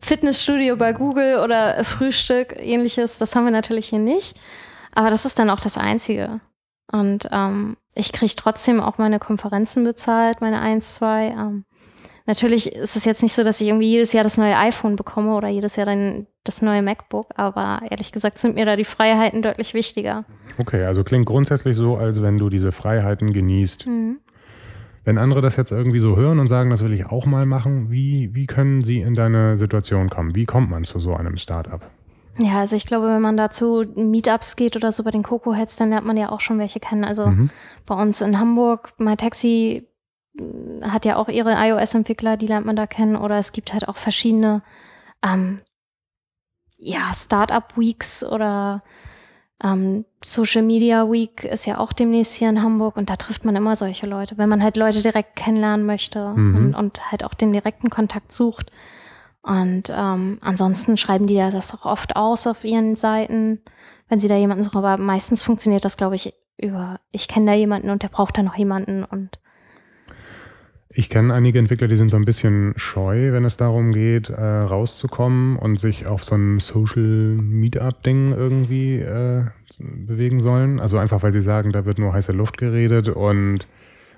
Fitnessstudio bei Google oder Frühstück, ähnliches. Das haben wir natürlich hier nicht. Aber das ist dann auch das Einzige. Und ähm, ich kriege trotzdem auch meine Konferenzen bezahlt, meine 1, 2. Ähm, natürlich ist es jetzt nicht so, dass ich irgendwie jedes Jahr das neue iPhone bekomme oder jedes Jahr dann das neue MacBook, aber ehrlich gesagt sind mir da die Freiheiten deutlich wichtiger. Okay, also klingt grundsätzlich so, als wenn du diese Freiheiten genießt. Mhm. Wenn andere das jetzt irgendwie so hören und sagen, das will ich auch mal machen, wie, wie können sie in deine Situation kommen? Wie kommt man zu so einem Startup? Ja, also ich glaube, wenn man dazu Meetups geht oder so bei den Coco Heads, dann lernt man ja auch schon welche kennen. Also mhm. bei uns in Hamburg, MyTaxi mm, hat ja auch ihre iOS-Entwickler, die lernt man da kennen. Oder es gibt halt auch verschiedene ähm, ja, Startup-Weeks oder ähm, Social Media Week ist ja auch demnächst hier in Hamburg und da trifft man immer solche Leute, wenn man halt Leute direkt kennenlernen möchte mhm. und, und, halt auch den direkten Kontakt sucht. Und ähm, ansonsten schreiben die ja das auch oft aus auf ihren Seiten, wenn sie da jemanden suchen. Aber meistens funktioniert das, glaube ich, über, ich kenne da jemanden und der braucht da noch jemanden und ich kenne einige Entwickler, die sind so ein bisschen scheu, wenn es darum geht, äh, rauszukommen und sich auf so einem Social Meetup-Ding irgendwie äh, bewegen sollen. Also einfach, weil sie sagen, da wird nur heiße Luft geredet und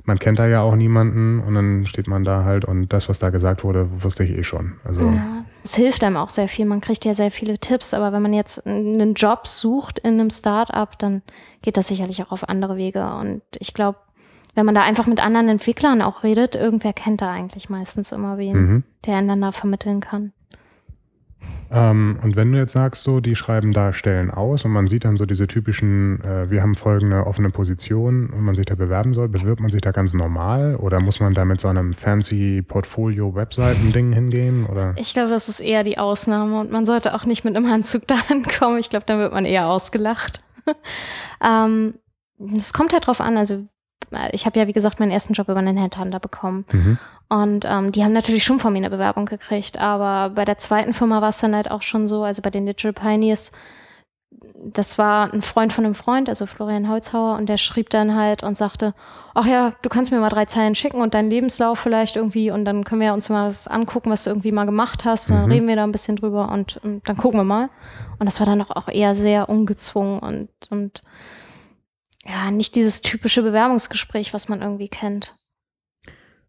man kennt da ja auch niemanden und dann steht man da halt und das, was da gesagt wurde, wusste ich eh schon. Also ja, es hilft einem auch sehr viel. Man kriegt ja sehr viele Tipps, aber wenn man jetzt einen Job sucht in einem Startup, dann geht das sicherlich auch auf andere Wege. Und ich glaube, wenn man da einfach mit anderen Entwicklern auch redet, irgendwer kennt da eigentlich meistens immer wen, mhm. der einander vermitteln kann. Ähm, und wenn du jetzt sagst, so, die schreiben da Stellen aus und man sieht dann so diese typischen, äh, wir haben folgende offene Position und man sich da bewerben soll, bewirbt man sich da ganz normal oder muss man da mit so einem fancy Portfolio-Webseiten-Ding hingehen? Oder? Ich glaube, das ist eher die Ausnahme und man sollte auch nicht mit einem Anzug da ankommen. Ich glaube, dann wird man eher ausgelacht. ähm, es kommt halt drauf an, also ich habe ja, wie gesagt, meinen ersten Job über einen Headhunter bekommen. Mhm. Und ähm, die haben natürlich schon von mir eine Bewerbung gekriegt. Aber bei der zweiten Firma war es dann halt auch schon so, also bei den Digital Pioneers, das war ein Freund von einem Freund, also Florian Holzhauer, und der schrieb dann halt und sagte, ach ja, du kannst mir mal drei Zeilen schicken und deinen Lebenslauf vielleicht irgendwie und dann können wir uns mal was angucken, was du irgendwie mal gemacht hast. Dann mhm. reden wir da ein bisschen drüber und, und, dann gucken wir mal. Und das war dann auch eher sehr ungezwungen und, und ja, nicht dieses typische Bewerbungsgespräch, was man irgendwie kennt.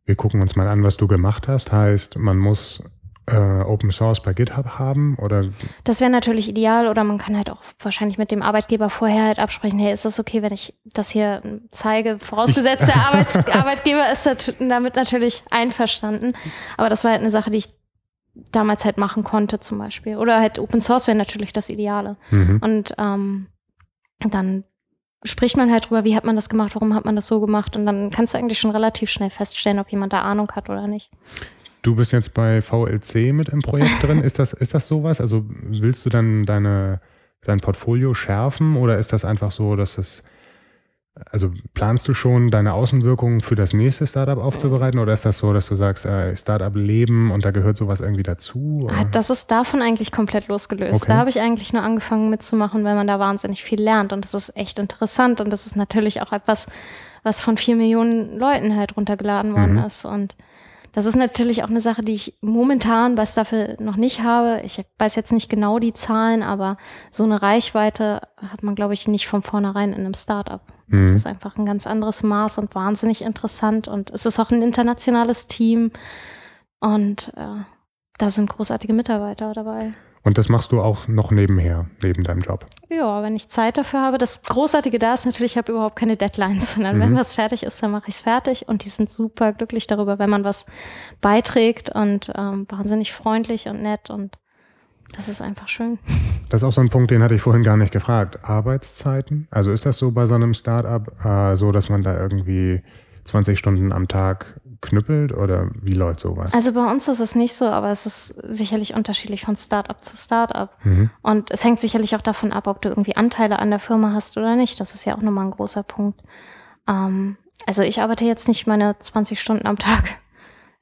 Wir gucken uns mal an, was du gemacht hast. Heißt, man muss äh, Open Source bei GitHub haben oder? Das wäre natürlich ideal oder man kann halt auch wahrscheinlich mit dem Arbeitgeber vorher halt absprechen, hey, ist das okay, wenn ich das hier zeige? Vorausgesetzt, der Arbeits Arbeitgeber ist damit natürlich einverstanden. Aber das war halt eine Sache, die ich damals halt machen konnte zum Beispiel. Oder halt Open Source wäre natürlich das Ideale. Mhm. Und ähm, dann spricht man halt drüber, wie hat man das gemacht, warum hat man das so gemacht und dann kannst du eigentlich schon relativ schnell feststellen, ob jemand da Ahnung hat oder nicht. Du bist jetzt bei VLC mit im Projekt drin. Ist das, ist das sowas? Also willst du dann deine, dein Portfolio schärfen oder ist das einfach so, dass es also planst du schon deine Außenwirkungen für das nächste Startup aufzubereiten oder ist das so, dass du sagst, äh, Startup leben und da gehört sowas irgendwie dazu? Oder? Das ist davon eigentlich komplett losgelöst. Okay. Da habe ich eigentlich nur angefangen mitzumachen, weil man da wahnsinnig viel lernt und das ist echt interessant und das ist natürlich auch etwas, was von vier Millionen Leuten halt runtergeladen worden mhm. ist und das ist natürlich auch eine Sache, die ich momentan bei Staffel noch nicht habe. Ich weiß jetzt nicht genau die Zahlen, aber so eine Reichweite hat man, glaube ich, nicht von vornherein in einem Startup. Mhm. Das ist einfach ein ganz anderes Maß und wahnsinnig interessant. Und es ist auch ein internationales Team. Und äh, da sind großartige Mitarbeiter dabei. Und das machst du auch noch nebenher, neben deinem Job? Ja, wenn ich Zeit dafür habe. Das Großartige da ist natürlich, ich habe überhaupt keine Deadlines, sondern mhm. wenn was fertig ist, dann mache ich es fertig. Und die sind super glücklich darüber, wenn man was beiträgt und ähm, wahnsinnig freundlich und nett und das ist einfach schön. Das ist auch so ein Punkt, den hatte ich vorhin gar nicht gefragt. Arbeitszeiten? Also ist das so bei so einem Startup äh, so, dass man da irgendwie 20 Stunden am Tag knüppelt oder wie läuft sowas? Also bei uns ist es nicht so, aber es ist sicherlich unterschiedlich von Startup zu Startup. Mhm. Und es hängt sicherlich auch davon ab, ob du irgendwie Anteile an der Firma hast oder nicht. Das ist ja auch nochmal ein großer Punkt. Ähm, also ich arbeite jetzt nicht meine 20 Stunden am Tag.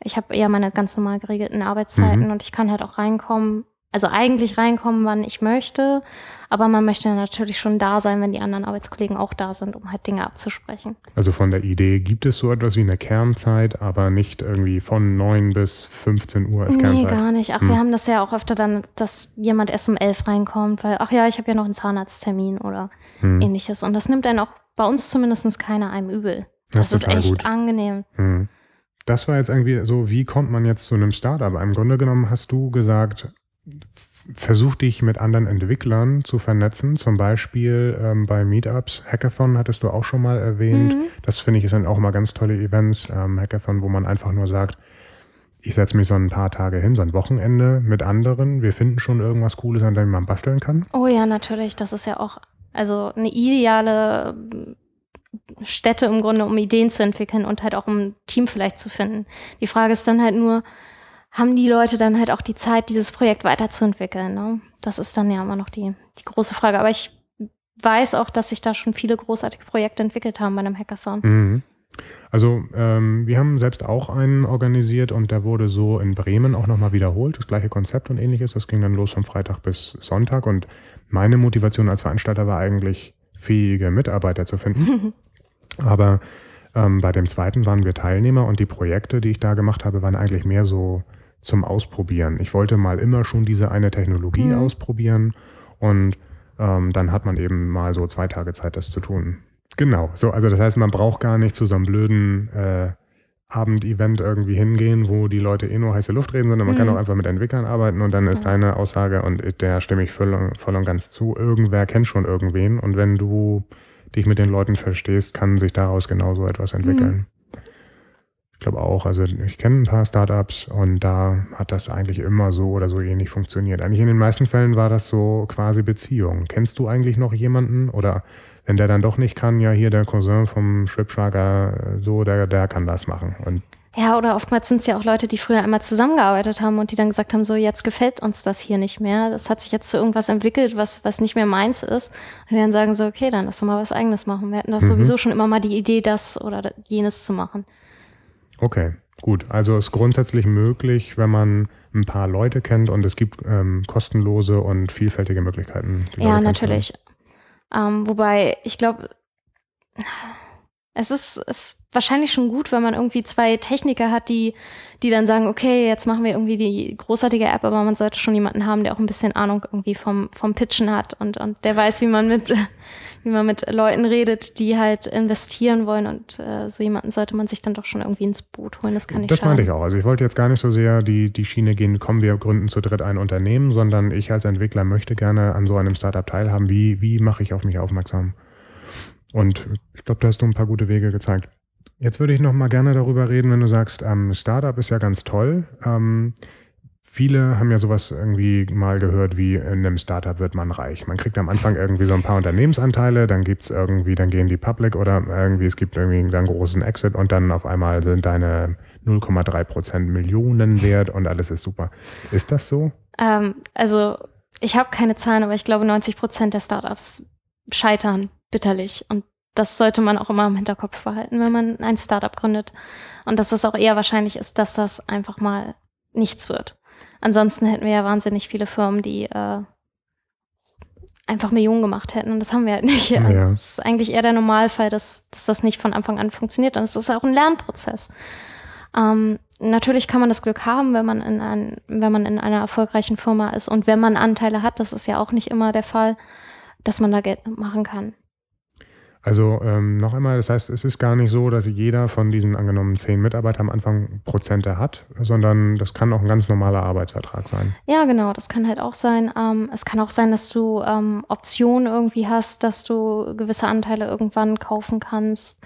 Ich habe eher meine ganz normal geregelten Arbeitszeiten mhm. und ich kann halt auch reinkommen, also eigentlich reinkommen, wann ich möchte, aber man möchte natürlich schon da sein, wenn die anderen Arbeitskollegen auch da sind, um halt Dinge abzusprechen. Also von der Idee gibt es so etwas wie eine Kernzeit, aber nicht irgendwie von 9 bis 15 Uhr als nee, Kernzeit? Nee, gar nicht. Ach, hm. wir haben das ja auch öfter dann, dass jemand erst um 11 reinkommt, weil, ach ja, ich habe ja noch einen Zahnarzttermin oder hm. ähnliches. Und das nimmt dann auch bei uns zumindest keiner einem übel. Das, das ist, echt gut. angenehm. Hm. Das war jetzt irgendwie so, wie kommt man jetzt zu einem Startup? Im Grunde genommen hast du gesagt, versuch dich mit anderen Entwicklern zu vernetzen, zum Beispiel ähm, bei Meetups. Hackathon hattest du auch schon mal erwähnt. Mhm. Das finde ich sind auch mal ganz tolle Events. Ähm, Hackathon, wo man einfach nur sagt, ich setze mich so ein paar Tage hin, so ein Wochenende mit anderen. Wir finden schon irgendwas Cooles, an dem man basteln kann. Oh ja, natürlich. Das ist ja auch also eine ideale Stätte im Grunde, um Ideen zu entwickeln und halt auch um ein Team vielleicht zu finden. Die Frage ist dann halt nur, haben die Leute dann halt auch die Zeit, dieses Projekt weiterzuentwickeln. Ne? Das ist dann ja immer noch die, die große Frage. Aber ich weiß auch, dass sich da schon viele großartige Projekte entwickelt haben bei einem Hackathon. Mhm. Also ähm, wir haben selbst auch einen organisiert und der wurde so in Bremen auch nochmal wiederholt. Das gleiche Konzept und ähnliches. Das ging dann los von Freitag bis Sonntag. Und meine Motivation als Veranstalter war eigentlich, fähige Mitarbeiter zu finden. Aber ähm, bei dem zweiten waren wir Teilnehmer und die Projekte, die ich da gemacht habe, waren eigentlich mehr so zum Ausprobieren. Ich wollte mal immer schon diese eine Technologie mhm. ausprobieren und ähm, dann hat man eben mal so zwei Tage Zeit, das zu tun. Genau, so, also das heißt, man braucht gar nicht zu so einem blöden äh, Abendevent irgendwie hingehen, wo die Leute eh nur heiße Luft reden, sondern man mhm. kann auch einfach mit Entwicklern arbeiten und dann ist ja. deine Aussage und der stimme ich voll, voll und ganz zu. Irgendwer kennt schon irgendwen und wenn du dich mit den Leuten verstehst, kann sich daraus genauso etwas entwickeln. Ich glaube auch. Also ich kenne ein paar Startups und da hat das eigentlich immer so oder so ähnlich funktioniert. Eigentlich in den meisten Fällen war das so quasi Beziehung. Kennst du eigentlich noch jemanden oder wenn der dann doch nicht kann, ja hier der Cousin vom Schwibschlager, so der, der kann das machen. Und ja, oder oftmals sind es ja auch Leute, die früher einmal zusammengearbeitet haben und die dann gesagt haben, so jetzt gefällt uns das hier nicht mehr. Das hat sich jetzt zu irgendwas entwickelt, was, was nicht mehr meins ist. Und die dann sagen so, okay, dann lass doch mal was eigenes machen. Wir hatten das mhm. sowieso schon immer mal die Idee, das oder jenes zu machen. Okay, gut. Also ist grundsätzlich möglich, wenn man ein paar Leute kennt und es gibt ähm, kostenlose und vielfältige Möglichkeiten. Ja, natürlich. Ähm, wobei, ich glaube, es ist, ist wahrscheinlich schon gut, wenn man irgendwie zwei Techniker hat, die, die dann sagen, okay, jetzt machen wir irgendwie die großartige App, aber man sollte schon jemanden haben, der auch ein bisschen Ahnung irgendwie vom, vom Pitchen hat und, und der weiß, wie man mit, wie man mit Leuten redet, die halt investieren wollen und äh, so jemanden sollte man sich dann doch schon irgendwie ins Boot holen. Das kann nicht Das meinte ich auch. Also ich wollte jetzt gar nicht so sehr die, die Schiene gehen, kommen wir gründen zu dritt ein Unternehmen, sondern ich als Entwickler möchte gerne an so einem Startup teilhaben. Wie, wie mache ich auf mich aufmerksam? Und ich glaube, da hast du ein paar gute Wege gezeigt. Jetzt würde ich noch mal gerne darüber reden, wenn du sagst, ähm, Startup ist ja ganz toll. Ähm, viele haben ja sowas irgendwie mal gehört, wie in einem Startup wird man reich. Man kriegt am Anfang irgendwie so ein paar Unternehmensanteile, dann gibt's irgendwie, dann gehen die public oder irgendwie, es gibt irgendwie einen großen Exit und dann auf einmal sind deine 0,3 Prozent Millionen wert und alles ist super. Ist das so? Ähm, also ich habe keine Zahlen, aber ich glaube 90 Prozent der Startups scheitern bitterlich und das sollte man auch immer im Hinterkopf behalten, wenn man ein Startup gründet. Und dass es auch eher wahrscheinlich ist, dass das einfach mal nichts wird. Ansonsten hätten wir ja wahnsinnig viele Firmen, die äh, einfach Millionen gemacht hätten. Und das haben wir halt nicht. Ja. Also das ist eigentlich eher der Normalfall, dass, dass das nicht von Anfang an funktioniert. Und es ist auch ein Lernprozess. Ähm, natürlich kann man das Glück haben, wenn man in ein, wenn man in einer erfolgreichen Firma ist und wenn man Anteile hat, das ist ja auch nicht immer der Fall, dass man da Geld machen kann. Also ähm, noch einmal, das heißt, es ist gar nicht so, dass jeder von diesen angenommen zehn Mitarbeitern am Anfang Prozente hat, sondern das kann auch ein ganz normaler Arbeitsvertrag sein. Ja, genau, das kann halt auch sein. Ähm, es kann auch sein, dass du ähm, Optionen irgendwie hast, dass du gewisse Anteile irgendwann kaufen kannst.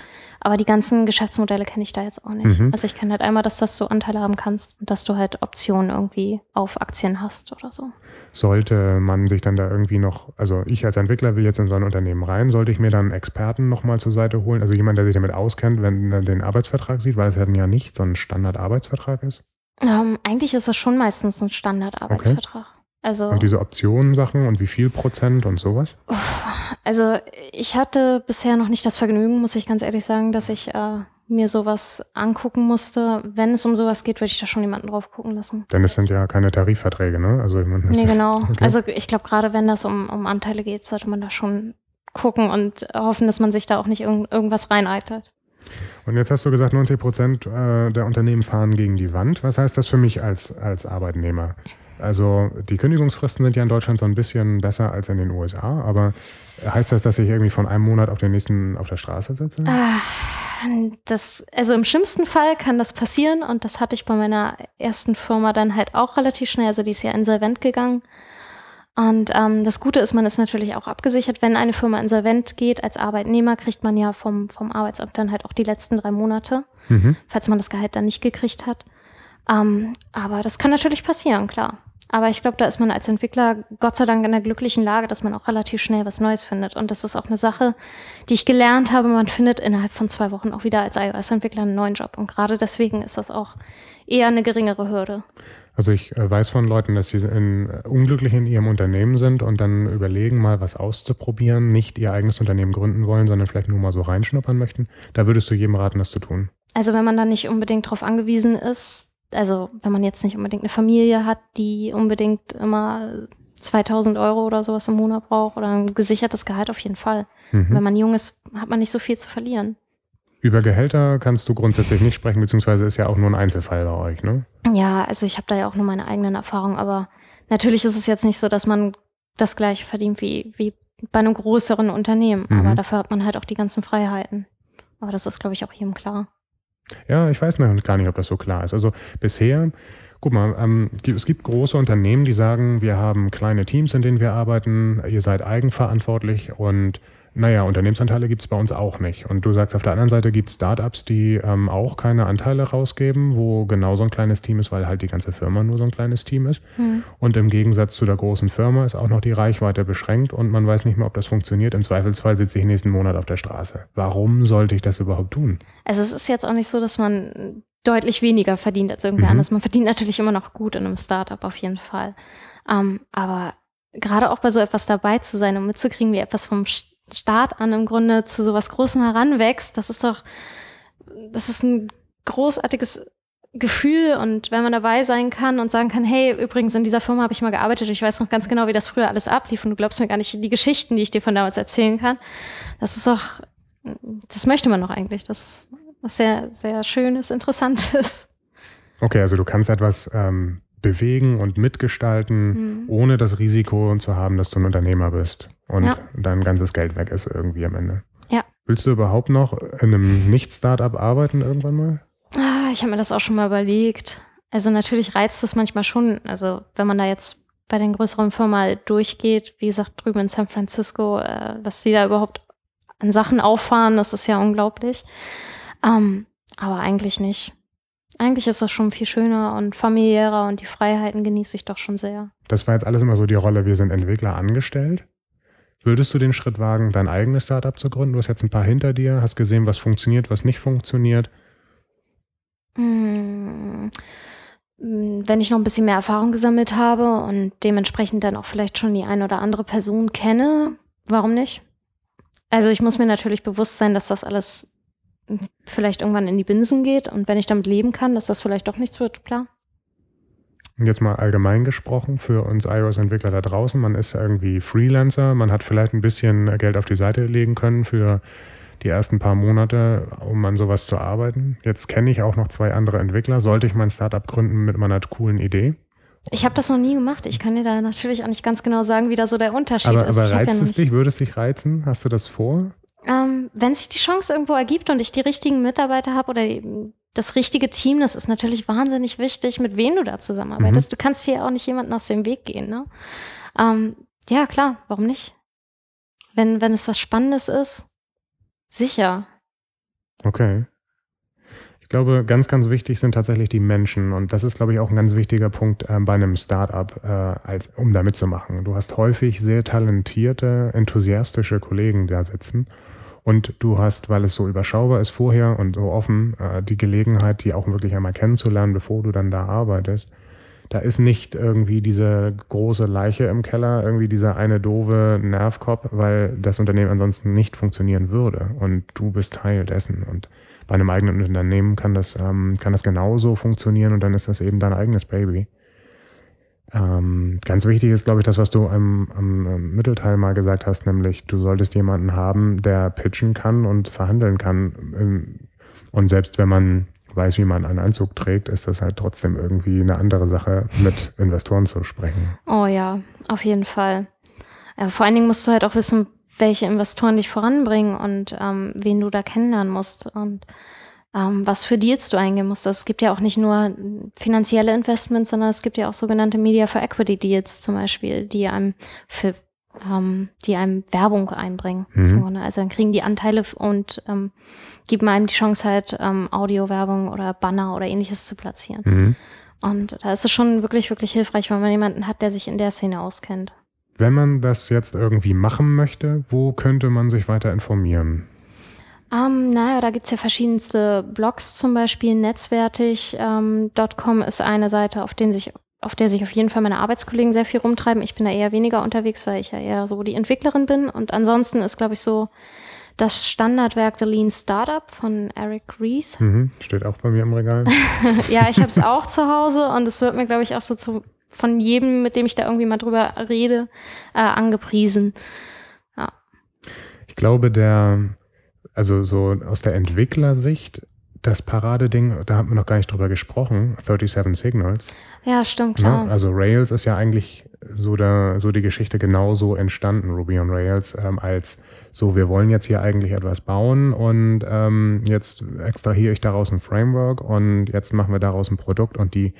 Aber die ganzen Geschäftsmodelle kenne ich da jetzt auch nicht. Mhm. Also ich kenne halt einmal, dass, dass du Anteile haben kannst und dass du halt Optionen irgendwie auf Aktien hast oder so. Sollte man sich dann da irgendwie noch, also ich als Entwickler will jetzt in so ein Unternehmen rein, sollte ich mir dann Experten nochmal zur Seite holen, also jemand, der sich damit auskennt, wenn er den Arbeitsvertrag sieht, weil es ja nicht so ein Standard-Arbeitsvertrag ist? Ähm, eigentlich ist es schon meistens ein Standard-Arbeitsvertrag. Okay. Also, und diese Optionen-Sachen und wie viel Prozent und sowas? Also ich hatte bisher noch nicht das Vergnügen, muss ich ganz ehrlich sagen, dass ich äh, mir sowas angucken musste. Wenn es um sowas geht, würde ich da schon jemanden drauf gucken lassen. Denn es sind ja keine Tarifverträge, ne? Also nee, genau. Okay. Also ich glaube, gerade wenn das um, um Anteile geht, sollte man da schon gucken und hoffen, dass man sich da auch nicht irg irgendwas reineitert. Und jetzt hast du gesagt, 90 Prozent äh, der Unternehmen fahren gegen die Wand. Was heißt das für mich als, als Arbeitnehmer? Also die Kündigungsfristen sind ja in Deutschland so ein bisschen besser als in den USA, aber heißt das, dass ich irgendwie von einem Monat auf den nächsten auf der Straße sitze? Ah, das, also im schlimmsten Fall kann das passieren und das hatte ich bei meiner ersten Firma dann halt auch relativ schnell. Also die ist ja insolvent gegangen. Und ähm, das Gute ist, man ist natürlich auch abgesichert. Wenn eine Firma insolvent geht als Arbeitnehmer, kriegt man ja vom, vom Arbeitsamt dann halt auch die letzten drei Monate, mhm. falls man das Gehalt dann nicht gekriegt hat. Ähm, aber das kann natürlich passieren, klar. Aber ich glaube, da ist man als Entwickler Gott sei Dank in der glücklichen Lage, dass man auch relativ schnell was Neues findet. Und das ist auch eine Sache, die ich gelernt habe. Man findet innerhalb von zwei Wochen auch wieder als iOS-Entwickler einen neuen Job. Und gerade deswegen ist das auch eher eine geringere Hürde. Also ich äh, weiß von Leuten, dass sie in, äh, unglücklich in ihrem Unternehmen sind und dann überlegen, mal was auszuprobieren, nicht ihr eigenes Unternehmen gründen wollen, sondern vielleicht nur mal so reinschnuppern möchten. Da würdest du jedem raten, das zu tun. Also wenn man da nicht unbedingt darauf angewiesen ist, also wenn man jetzt nicht unbedingt eine Familie hat, die unbedingt immer 2000 Euro oder sowas im Monat braucht oder ein gesichertes Gehalt auf jeden Fall. Mhm. Wenn man jung ist, hat man nicht so viel zu verlieren. Über Gehälter kannst du grundsätzlich nicht sprechen, beziehungsweise ist ja auch nur ein Einzelfall bei euch, ne? Ja, also ich habe da ja auch nur meine eigenen Erfahrungen, aber natürlich ist es jetzt nicht so, dass man das gleiche verdient wie, wie bei einem größeren Unternehmen. Mhm. Aber dafür hat man halt auch die ganzen Freiheiten. Aber das ist, glaube ich, auch jedem klar. Ja, ich weiß noch gar nicht, ob das so klar ist. Also bisher, guck mal, ähm, es gibt große Unternehmen, die sagen, wir haben kleine Teams, in denen wir arbeiten, ihr seid eigenverantwortlich und naja, Unternehmensanteile gibt es bei uns auch nicht. Und du sagst, auf der anderen Seite gibt es Startups, die ähm, auch keine Anteile rausgeben, wo genau so ein kleines Team ist, weil halt die ganze Firma nur so ein kleines Team ist. Mhm. Und im Gegensatz zu der großen Firma ist auch noch die Reichweite beschränkt und man weiß nicht mehr, ob das funktioniert. Im Zweifelsfall sitze ich nächsten Monat auf der Straße. Warum sollte ich das überhaupt tun? Also es ist jetzt auch nicht so, dass man deutlich weniger verdient als irgendwer mhm. anders. Man verdient natürlich immer noch gut in einem Startup auf jeden Fall. Ähm, aber gerade auch bei so etwas dabei zu sein und mitzukriegen, wie etwas vom Start an im Grunde zu sowas Großem heranwächst, das ist doch, das ist ein großartiges Gefühl und wenn man dabei sein kann und sagen kann, hey, übrigens in dieser Firma habe ich mal gearbeitet, ich weiß noch ganz genau, wie das früher alles ablief und du glaubst mir gar nicht die Geschichten, die ich dir von damals erzählen kann. Das ist doch, das möchte man doch eigentlich. Das ist was sehr, sehr Schönes, Interessantes. Okay, also du kannst etwas ähm, bewegen und mitgestalten, mhm. ohne das Risiko zu haben, dass du ein Unternehmer bist und ja. dein ganzes Geld weg ist irgendwie am Ende. Ja. Willst du überhaupt noch in einem Nicht-Startup arbeiten irgendwann mal? Ah, ich habe mir das auch schon mal überlegt. Also natürlich reizt es manchmal schon. Also wenn man da jetzt bei den größeren Firmen mal durchgeht, wie gesagt, drüben in San Francisco, äh, dass sie da überhaupt an Sachen auffahren, das ist ja unglaublich. Ähm, aber eigentlich nicht. Eigentlich ist das schon viel schöner und familiärer und die Freiheiten genieße ich doch schon sehr. Das war jetzt alles immer so die Rolle, wir sind Entwickler angestellt. Würdest du den Schritt wagen, dein eigenes Startup zu gründen? Du hast jetzt ein paar hinter dir, hast gesehen, was funktioniert, was nicht funktioniert. Hm, wenn ich noch ein bisschen mehr Erfahrung gesammelt habe und dementsprechend dann auch vielleicht schon die eine oder andere Person kenne, warum nicht? Also ich muss mir natürlich bewusst sein, dass das alles vielleicht irgendwann in die Binsen geht und wenn ich damit leben kann, dass das vielleicht doch nichts wird, klar. Und jetzt mal allgemein gesprochen für uns iOS-Entwickler da draußen, man ist irgendwie Freelancer, man hat vielleicht ein bisschen Geld auf die Seite legen können für die ersten paar Monate, um an sowas zu arbeiten. Jetzt kenne ich auch noch zwei andere Entwickler. Sollte ich mein Startup gründen mit meiner coolen Idee? Ich habe das noch nie gemacht. Ich kann dir da natürlich auch nicht ganz genau sagen, wie da so der Unterschied aber, ist. Aber reizt es dich? Würde es dich reizen? Hast du das vor? Wenn sich die Chance irgendwo ergibt und ich die richtigen Mitarbeiter habe oder das richtige Team, das ist natürlich wahnsinnig wichtig, mit wem du da zusammenarbeitest. Mhm. Du kannst hier auch nicht jemanden aus dem Weg gehen. Ne? Ähm, ja, klar, warum nicht? Wenn, wenn es was Spannendes ist, sicher. Okay. Ich glaube, ganz, ganz wichtig sind tatsächlich die Menschen. Und das ist, glaube ich, auch ein ganz wichtiger Punkt äh, bei einem Startup, äh, als, um da mitzumachen. Du hast häufig sehr talentierte, enthusiastische Kollegen da sitzen. Und du hast, weil es so überschaubar ist vorher und so offen, äh, die Gelegenheit, die auch wirklich einmal kennenzulernen, bevor du dann da arbeitest. Da ist nicht irgendwie diese große Leiche im Keller, irgendwie dieser eine doofe Nervkopf, weil das Unternehmen ansonsten nicht funktionieren würde. Und du bist Teil dessen. Und bei einem eigenen Unternehmen kann das, ähm, kann das genauso funktionieren und dann ist das eben dein eigenes Baby. Ähm, ganz wichtig ist, glaube ich, das, was du am, am, Mittelteil mal gesagt hast, nämlich du solltest jemanden haben, der pitchen kann und verhandeln kann. Und selbst wenn man weiß, wie man einen Anzug trägt, ist das halt trotzdem irgendwie eine andere Sache, mit Investoren zu sprechen. Oh ja, auf jeden Fall. Ja, vor allen Dingen musst du halt auch wissen, welche Investoren dich voranbringen und ähm, wen du da kennenlernen musst und ähm, was für Deals du eingehen musst. Es gibt ja auch nicht nur finanzielle Investments, sondern es gibt ja auch sogenannte Media for Equity Deals zum Beispiel, die einem für ähm, die einem Werbung einbringen. Mhm. Also dann kriegen die Anteile und ähm, geben einem die Chance halt ähm, Audio-Werbung oder Banner oder ähnliches zu platzieren. Mhm. Und da ist es schon wirklich, wirklich hilfreich, wenn man jemanden hat, der sich in der Szene auskennt. Wenn man das jetzt irgendwie machen möchte, wo könnte man sich weiter informieren? Ähm, naja, da gibt's ja verschiedenste Blogs, zum Beispiel netzwertig.com ähm, ist eine Seite, auf, den sich, auf der sich auf jeden Fall meine Arbeitskollegen sehr viel rumtreiben. Ich bin da eher weniger unterwegs, weil ich ja eher so die Entwicklerin bin. Und ansonsten ist, glaube ich, so das Standardwerk The Lean Startup von Eric Ries. Mhm, steht auch bei mir im Regal. ja, ich habe es auch zu Hause und es wird mir, glaube ich, auch so zu von jedem, mit dem ich da irgendwie mal drüber rede, äh, angepriesen. Ja. Ich glaube, der, also so aus der Entwicklersicht, das Paradeding, da haben wir noch gar nicht drüber gesprochen, 37 Signals. Ja, stimmt, ne? klar. Ja, also Rails ist ja eigentlich so, da, so die Geschichte genauso entstanden, Ruby on Rails, ähm, als so, wir wollen jetzt hier eigentlich etwas bauen und ähm, jetzt extrahiere ich daraus ein Framework und jetzt machen wir daraus ein Produkt und die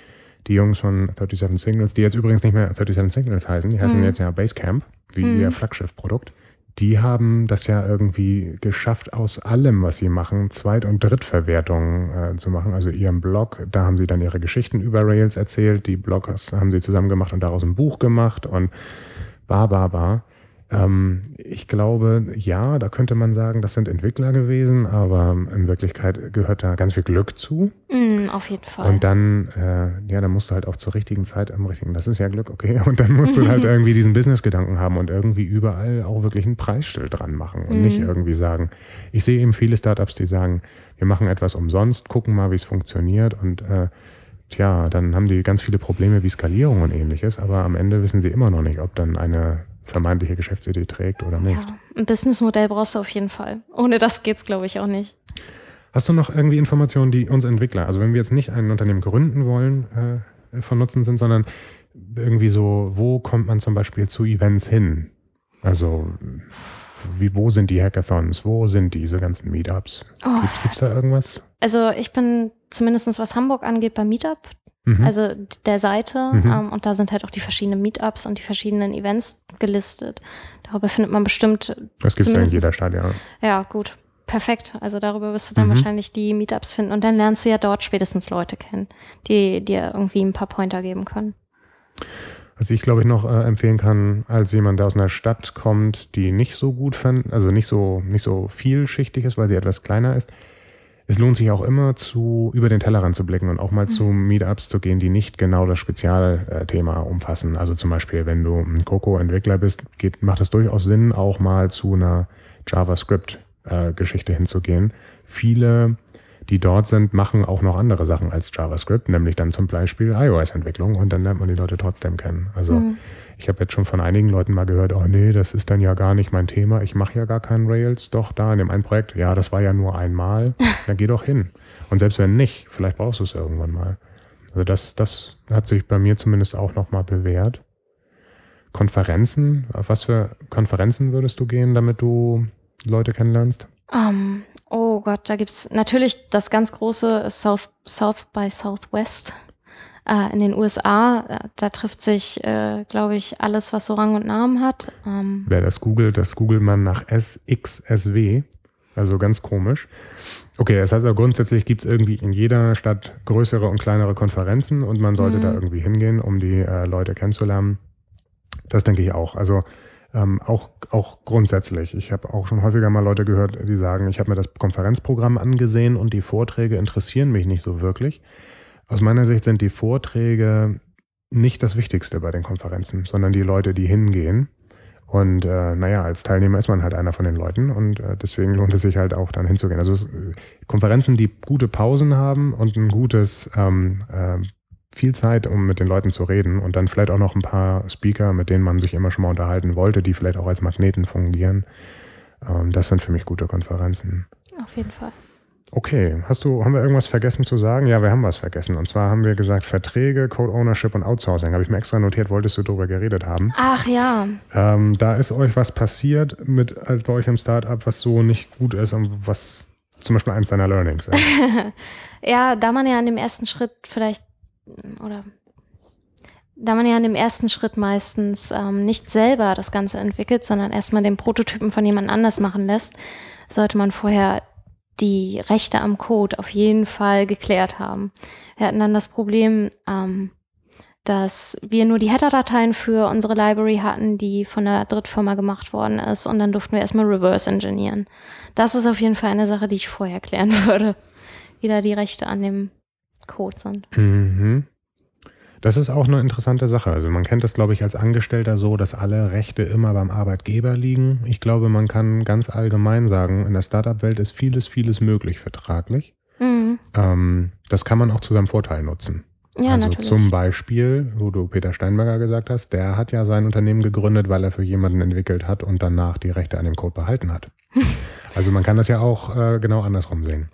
die Jungs von 37 Signals, die jetzt übrigens nicht mehr 37 Signals heißen, die heißen mhm. jetzt ja Basecamp, wie mhm. ihr Flaggschiff-Produkt. Die haben das ja irgendwie geschafft, aus allem, was sie machen, Zweit- und Drittverwertungen äh, zu machen. Also ihren Blog, da haben sie dann ihre Geschichten über Rails erzählt. Die Bloggers haben sie zusammen gemacht und daraus ein Buch gemacht und bar, bar, bar. Ähm, ich glaube, ja, da könnte man sagen, das sind Entwickler gewesen, aber in Wirklichkeit gehört da ganz viel Glück zu. Mm, auf jeden Fall. Und dann, äh, ja, dann musst du halt auch zur richtigen Zeit am richtigen, das ist ja Glück, okay. Und dann musst du halt irgendwie diesen Business-Gedanken haben und irgendwie überall auch wirklich ein Preisschild dran machen und mm. nicht irgendwie sagen, ich sehe eben viele Startups, die sagen, wir machen etwas umsonst, gucken mal, wie es funktioniert und äh, tja, dann haben die ganz viele Probleme wie Skalierung und ähnliches, aber am Ende wissen sie immer noch nicht, ob dann eine vermeintliche Geschäftsidee trägt oder nicht. Ja, ein Businessmodell brauchst du auf jeden Fall. Ohne das geht's, glaube ich, auch nicht. Hast du noch irgendwie Informationen, die uns Entwickler, also wenn wir jetzt nicht ein Unternehmen gründen wollen, äh, von Nutzen sind, sondern irgendwie so, wo kommt man zum Beispiel zu Events hin? Also wie, wo sind die Hackathons? Wo sind diese ganzen Meetups? Oh. Gibt es da irgendwas? Also ich bin zumindest was Hamburg angeht bei Meetup Mhm. Also der Seite. Mhm. Ähm, und da sind halt auch die verschiedenen Meetups und die verschiedenen Events gelistet. Darüber findet man bestimmt. Das gibt es ja in jeder Stadt, ja. Ja, gut. Perfekt. Also darüber wirst du dann mhm. wahrscheinlich die Meetups finden. Und dann lernst du ja dort spätestens Leute kennen, die dir irgendwie ein paar Pointer geben können. Was ich, glaube ich, noch äh, empfehlen kann, als jemand, der aus einer Stadt kommt, die nicht so gut fand, also nicht so, nicht so vielschichtig ist, weil sie etwas kleiner ist, es lohnt sich auch immer zu über den Tellerrand zu blicken und auch mal mhm. zu Meetups zu gehen, die nicht genau das Spezialthema umfassen. Also zum Beispiel, wenn du ein Coco-Entwickler bist, geht, macht es durchaus Sinn, auch mal zu einer JavaScript-Geschichte hinzugehen. Viele die dort sind, machen auch noch andere Sachen als JavaScript, nämlich dann zum Beispiel iOS-Entwicklung und dann lernt man die Leute trotzdem kennen. Also mhm. ich habe jetzt schon von einigen Leuten mal gehört, oh nee, das ist dann ja gar nicht mein Thema, ich mache ja gar keinen Rails, doch da in dem einen Projekt, ja, das war ja nur einmal, dann geh doch hin. Und selbst wenn nicht, vielleicht brauchst du es irgendwann mal. Also das, das hat sich bei mir zumindest auch nochmal bewährt. Konferenzen, auf was für Konferenzen würdest du gehen, damit du Leute kennenlernst? Um, oh Gott, da gibt's natürlich das ganz große South, South by Southwest äh, in den USA. Äh, da trifft sich, äh, glaube ich, alles, was so Rang und Namen hat. Um, Wer das googelt, das googelt man nach SXSW. Also ganz komisch. Okay, das heißt aber grundsätzlich gibt es irgendwie in jeder Stadt größere und kleinere Konferenzen und man sollte mhm. da irgendwie hingehen, um die äh, Leute kennenzulernen. Das denke ich auch. Also ähm, auch, auch grundsätzlich. Ich habe auch schon häufiger mal Leute gehört, die sagen, ich habe mir das Konferenzprogramm angesehen und die Vorträge interessieren mich nicht so wirklich. Aus meiner Sicht sind die Vorträge nicht das Wichtigste bei den Konferenzen, sondern die Leute, die hingehen. Und äh, naja, als Teilnehmer ist man halt einer von den Leuten und äh, deswegen lohnt es sich halt auch dann hinzugehen. Also es, Konferenzen, die gute Pausen haben und ein gutes ähm, äh, viel Zeit, um mit den Leuten zu reden und dann vielleicht auch noch ein paar Speaker, mit denen man sich immer schon mal unterhalten wollte, die vielleicht auch als Magneten fungieren. Ähm, das sind für mich gute Konferenzen. Auf jeden Fall. Okay, hast du, haben wir irgendwas vergessen zu sagen? Ja, wir haben was vergessen. Und zwar haben wir gesagt Verträge, Code Ownership und Outsourcing. Habe ich mir extra notiert, wolltest du darüber geredet haben. Ach ja. Ähm, da ist euch was passiert mit äh, bei euch im Startup, was so nicht gut ist und was zum Beispiel eins deiner Learnings ist. ja, da man ja an dem ersten Schritt vielleicht oder da man ja in dem ersten Schritt meistens ähm, nicht selber das Ganze entwickelt, sondern erstmal den Prototypen von jemand anders machen lässt, sollte man vorher die Rechte am Code auf jeden Fall geklärt haben. Wir hatten dann das Problem, ähm, dass wir nur die Header-Dateien für unsere Library hatten, die von der Drittfirma gemacht worden ist und dann durften wir erstmal reverse engineeren. Das ist auf jeden Fall eine Sache, die ich vorher klären würde. Wie da die Rechte an dem Code sind. Mhm. Das ist auch eine interessante Sache. Also man kennt das, glaube ich, als Angestellter so, dass alle Rechte immer beim Arbeitgeber liegen. Ich glaube, man kann ganz allgemein sagen, in der Startup-Welt ist vieles, vieles möglich vertraglich. Mhm. Ähm, das kann man auch zu seinem Vorteil nutzen. Ja, also natürlich. zum Beispiel, wo du Peter Steinberger gesagt hast, der hat ja sein Unternehmen gegründet, weil er für jemanden entwickelt hat und danach die Rechte an dem Code behalten hat. also man kann das ja auch äh, genau andersrum sehen.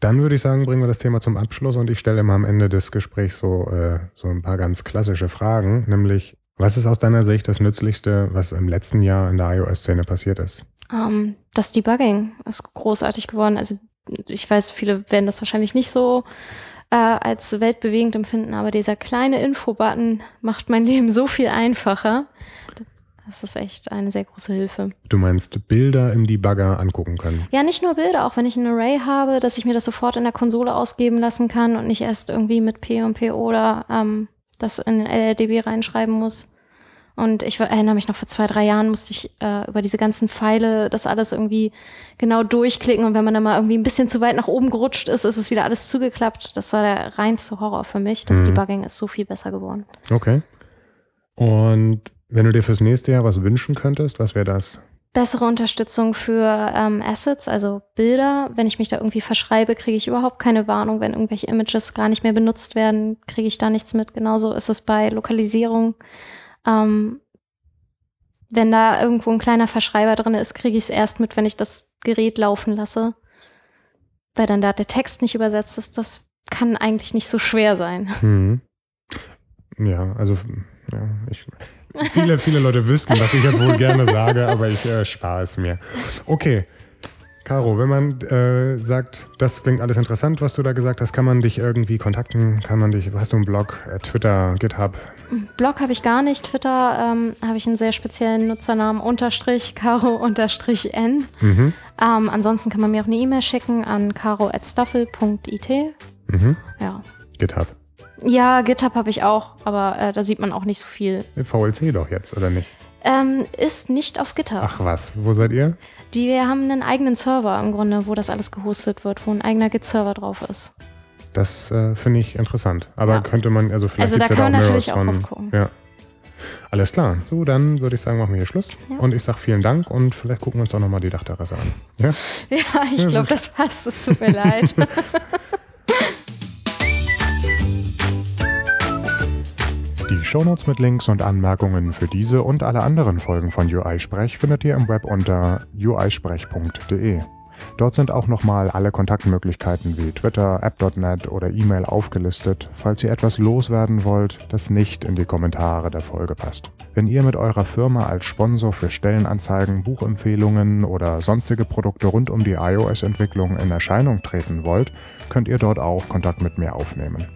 Dann würde ich sagen, bringen wir das Thema zum Abschluss und ich stelle immer am Ende des Gesprächs so, äh, so ein paar ganz klassische Fragen, nämlich, was ist aus deiner Sicht das Nützlichste, was im letzten Jahr in der iOS-Szene passiert ist? Um, ähm, das Debugging ist großartig geworden. Also ich weiß, viele werden das wahrscheinlich nicht so äh, als weltbewegend empfinden, aber dieser kleine Info-Button macht mein Leben so viel einfacher. Das ist echt eine sehr große Hilfe. Du meinst Bilder im Debugger angucken können? Ja, nicht nur Bilder, auch wenn ich ein Array habe, dass ich mir das sofort in der Konsole ausgeben lassen kann und nicht erst irgendwie mit P und P oder ähm, das in LLDB reinschreiben muss. Und ich erinnere mich noch, vor zwei, drei Jahren musste ich äh, über diese ganzen Pfeile das alles irgendwie genau durchklicken. Und wenn man dann mal irgendwie ein bisschen zu weit nach oben gerutscht ist, ist es wieder alles zugeklappt. Das war der reinste Horror für mich. Das mhm. Debugging ist so viel besser geworden. Okay. Und wenn du dir fürs nächste Jahr was wünschen könntest, was wäre das? Bessere Unterstützung für ähm, Assets, also Bilder. Wenn ich mich da irgendwie verschreibe, kriege ich überhaupt keine Warnung. Wenn irgendwelche Images gar nicht mehr benutzt werden, kriege ich da nichts mit. Genauso ist es bei Lokalisierung. Ähm, wenn da irgendwo ein kleiner Verschreiber drin ist, kriege ich es erst mit, wenn ich das Gerät laufen lasse. Weil dann da der Text nicht übersetzt ist, das kann eigentlich nicht so schwer sein. Hm. Ja, also ja, ich, Viele, viele Leute wüssten, was ich jetzt wohl gerne sage, aber ich äh, spare es mir. Okay. Caro, wenn man äh, sagt, das klingt alles interessant, was du da gesagt hast, kann man dich irgendwie kontakten? Kann man dich, hast du einen Blog, äh, Twitter, GitHub? Blog habe ich gar nicht. Twitter ähm, habe ich einen sehr speziellen Nutzernamen, unterstrich, Caro unterstrich N. Mhm. Ähm, ansonsten kann man mir auch eine E-Mail schicken an caro.staffel.it. Mhm. Ja. GitHub. Ja, GitHub habe ich auch, aber äh, da sieht man auch nicht so viel. VLC doch jetzt, oder nicht? Ähm, ist nicht auf GitHub. Ach was, wo seid ihr? Die, wir haben einen eigenen Server im Grunde, wo das alles gehostet wird, wo ein eigener Git-Server drauf ist. Das äh, finde ich interessant. Aber ja. könnte man, also vielleicht also da kann ja man natürlich auch von, gucken. Ja. Alles klar. So, dann würde ich sagen, machen wir hier Schluss. Ja. Und ich sage vielen Dank und vielleicht gucken wir uns auch nochmal die Dachterrasse an. Ja, ja ich glaube, das passt. Es tut mir leid. Die Shownotes mit Links und Anmerkungen für diese und alle anderen Folgen von UI Sprech findet ihr im Web unter uisprech.de. Dort sind auch nochmal alle Kontaktmöglichkeiten wie Twitter, App.net oder E-Mail aufgelistet, falls ihr etwas loswerden wollt, das nicht in die Kommentare der Folge passt. Wenn ihr mit eurer Firma als Sponsor für Stellenanzeigen, Buchempfehlungen oder sonstige Produkte rund um die iOS-Entwicklung in Erscheinung treten wollt, könnt ihr dort auch Kontakt mit mir aufnehmen.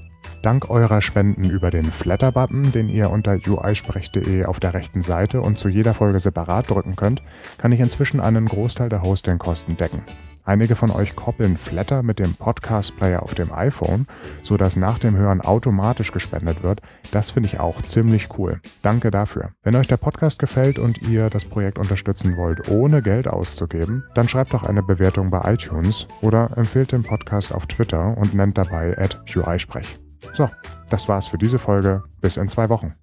Dank eurer Spenden über den Flatter-Button, den ihr unter uisprech.de auf der rechten Seite und zu jeder Folge separat drücken könnt, kann ich inzwischen einen Großteil der Hostingkosten decken. Einige von euch koppeln Flatter mit dem Podcast-Player auf dem iPhone, sodass nach dem Hören automatisch gespendet wird. Das finde ich auch ziemlich cool. Danke dafür. Wenn euch der Podcast gefällt und ihr das Projekt unterstützen wollt, ohne Geld auszugeben, dann schreibt doch eine Bewertung bei iTunes oder empfehlt den Podcast auf Twitter und nennt dabei at UIsprech. So, das war's für diese Folge. Bis in zwei Wochen.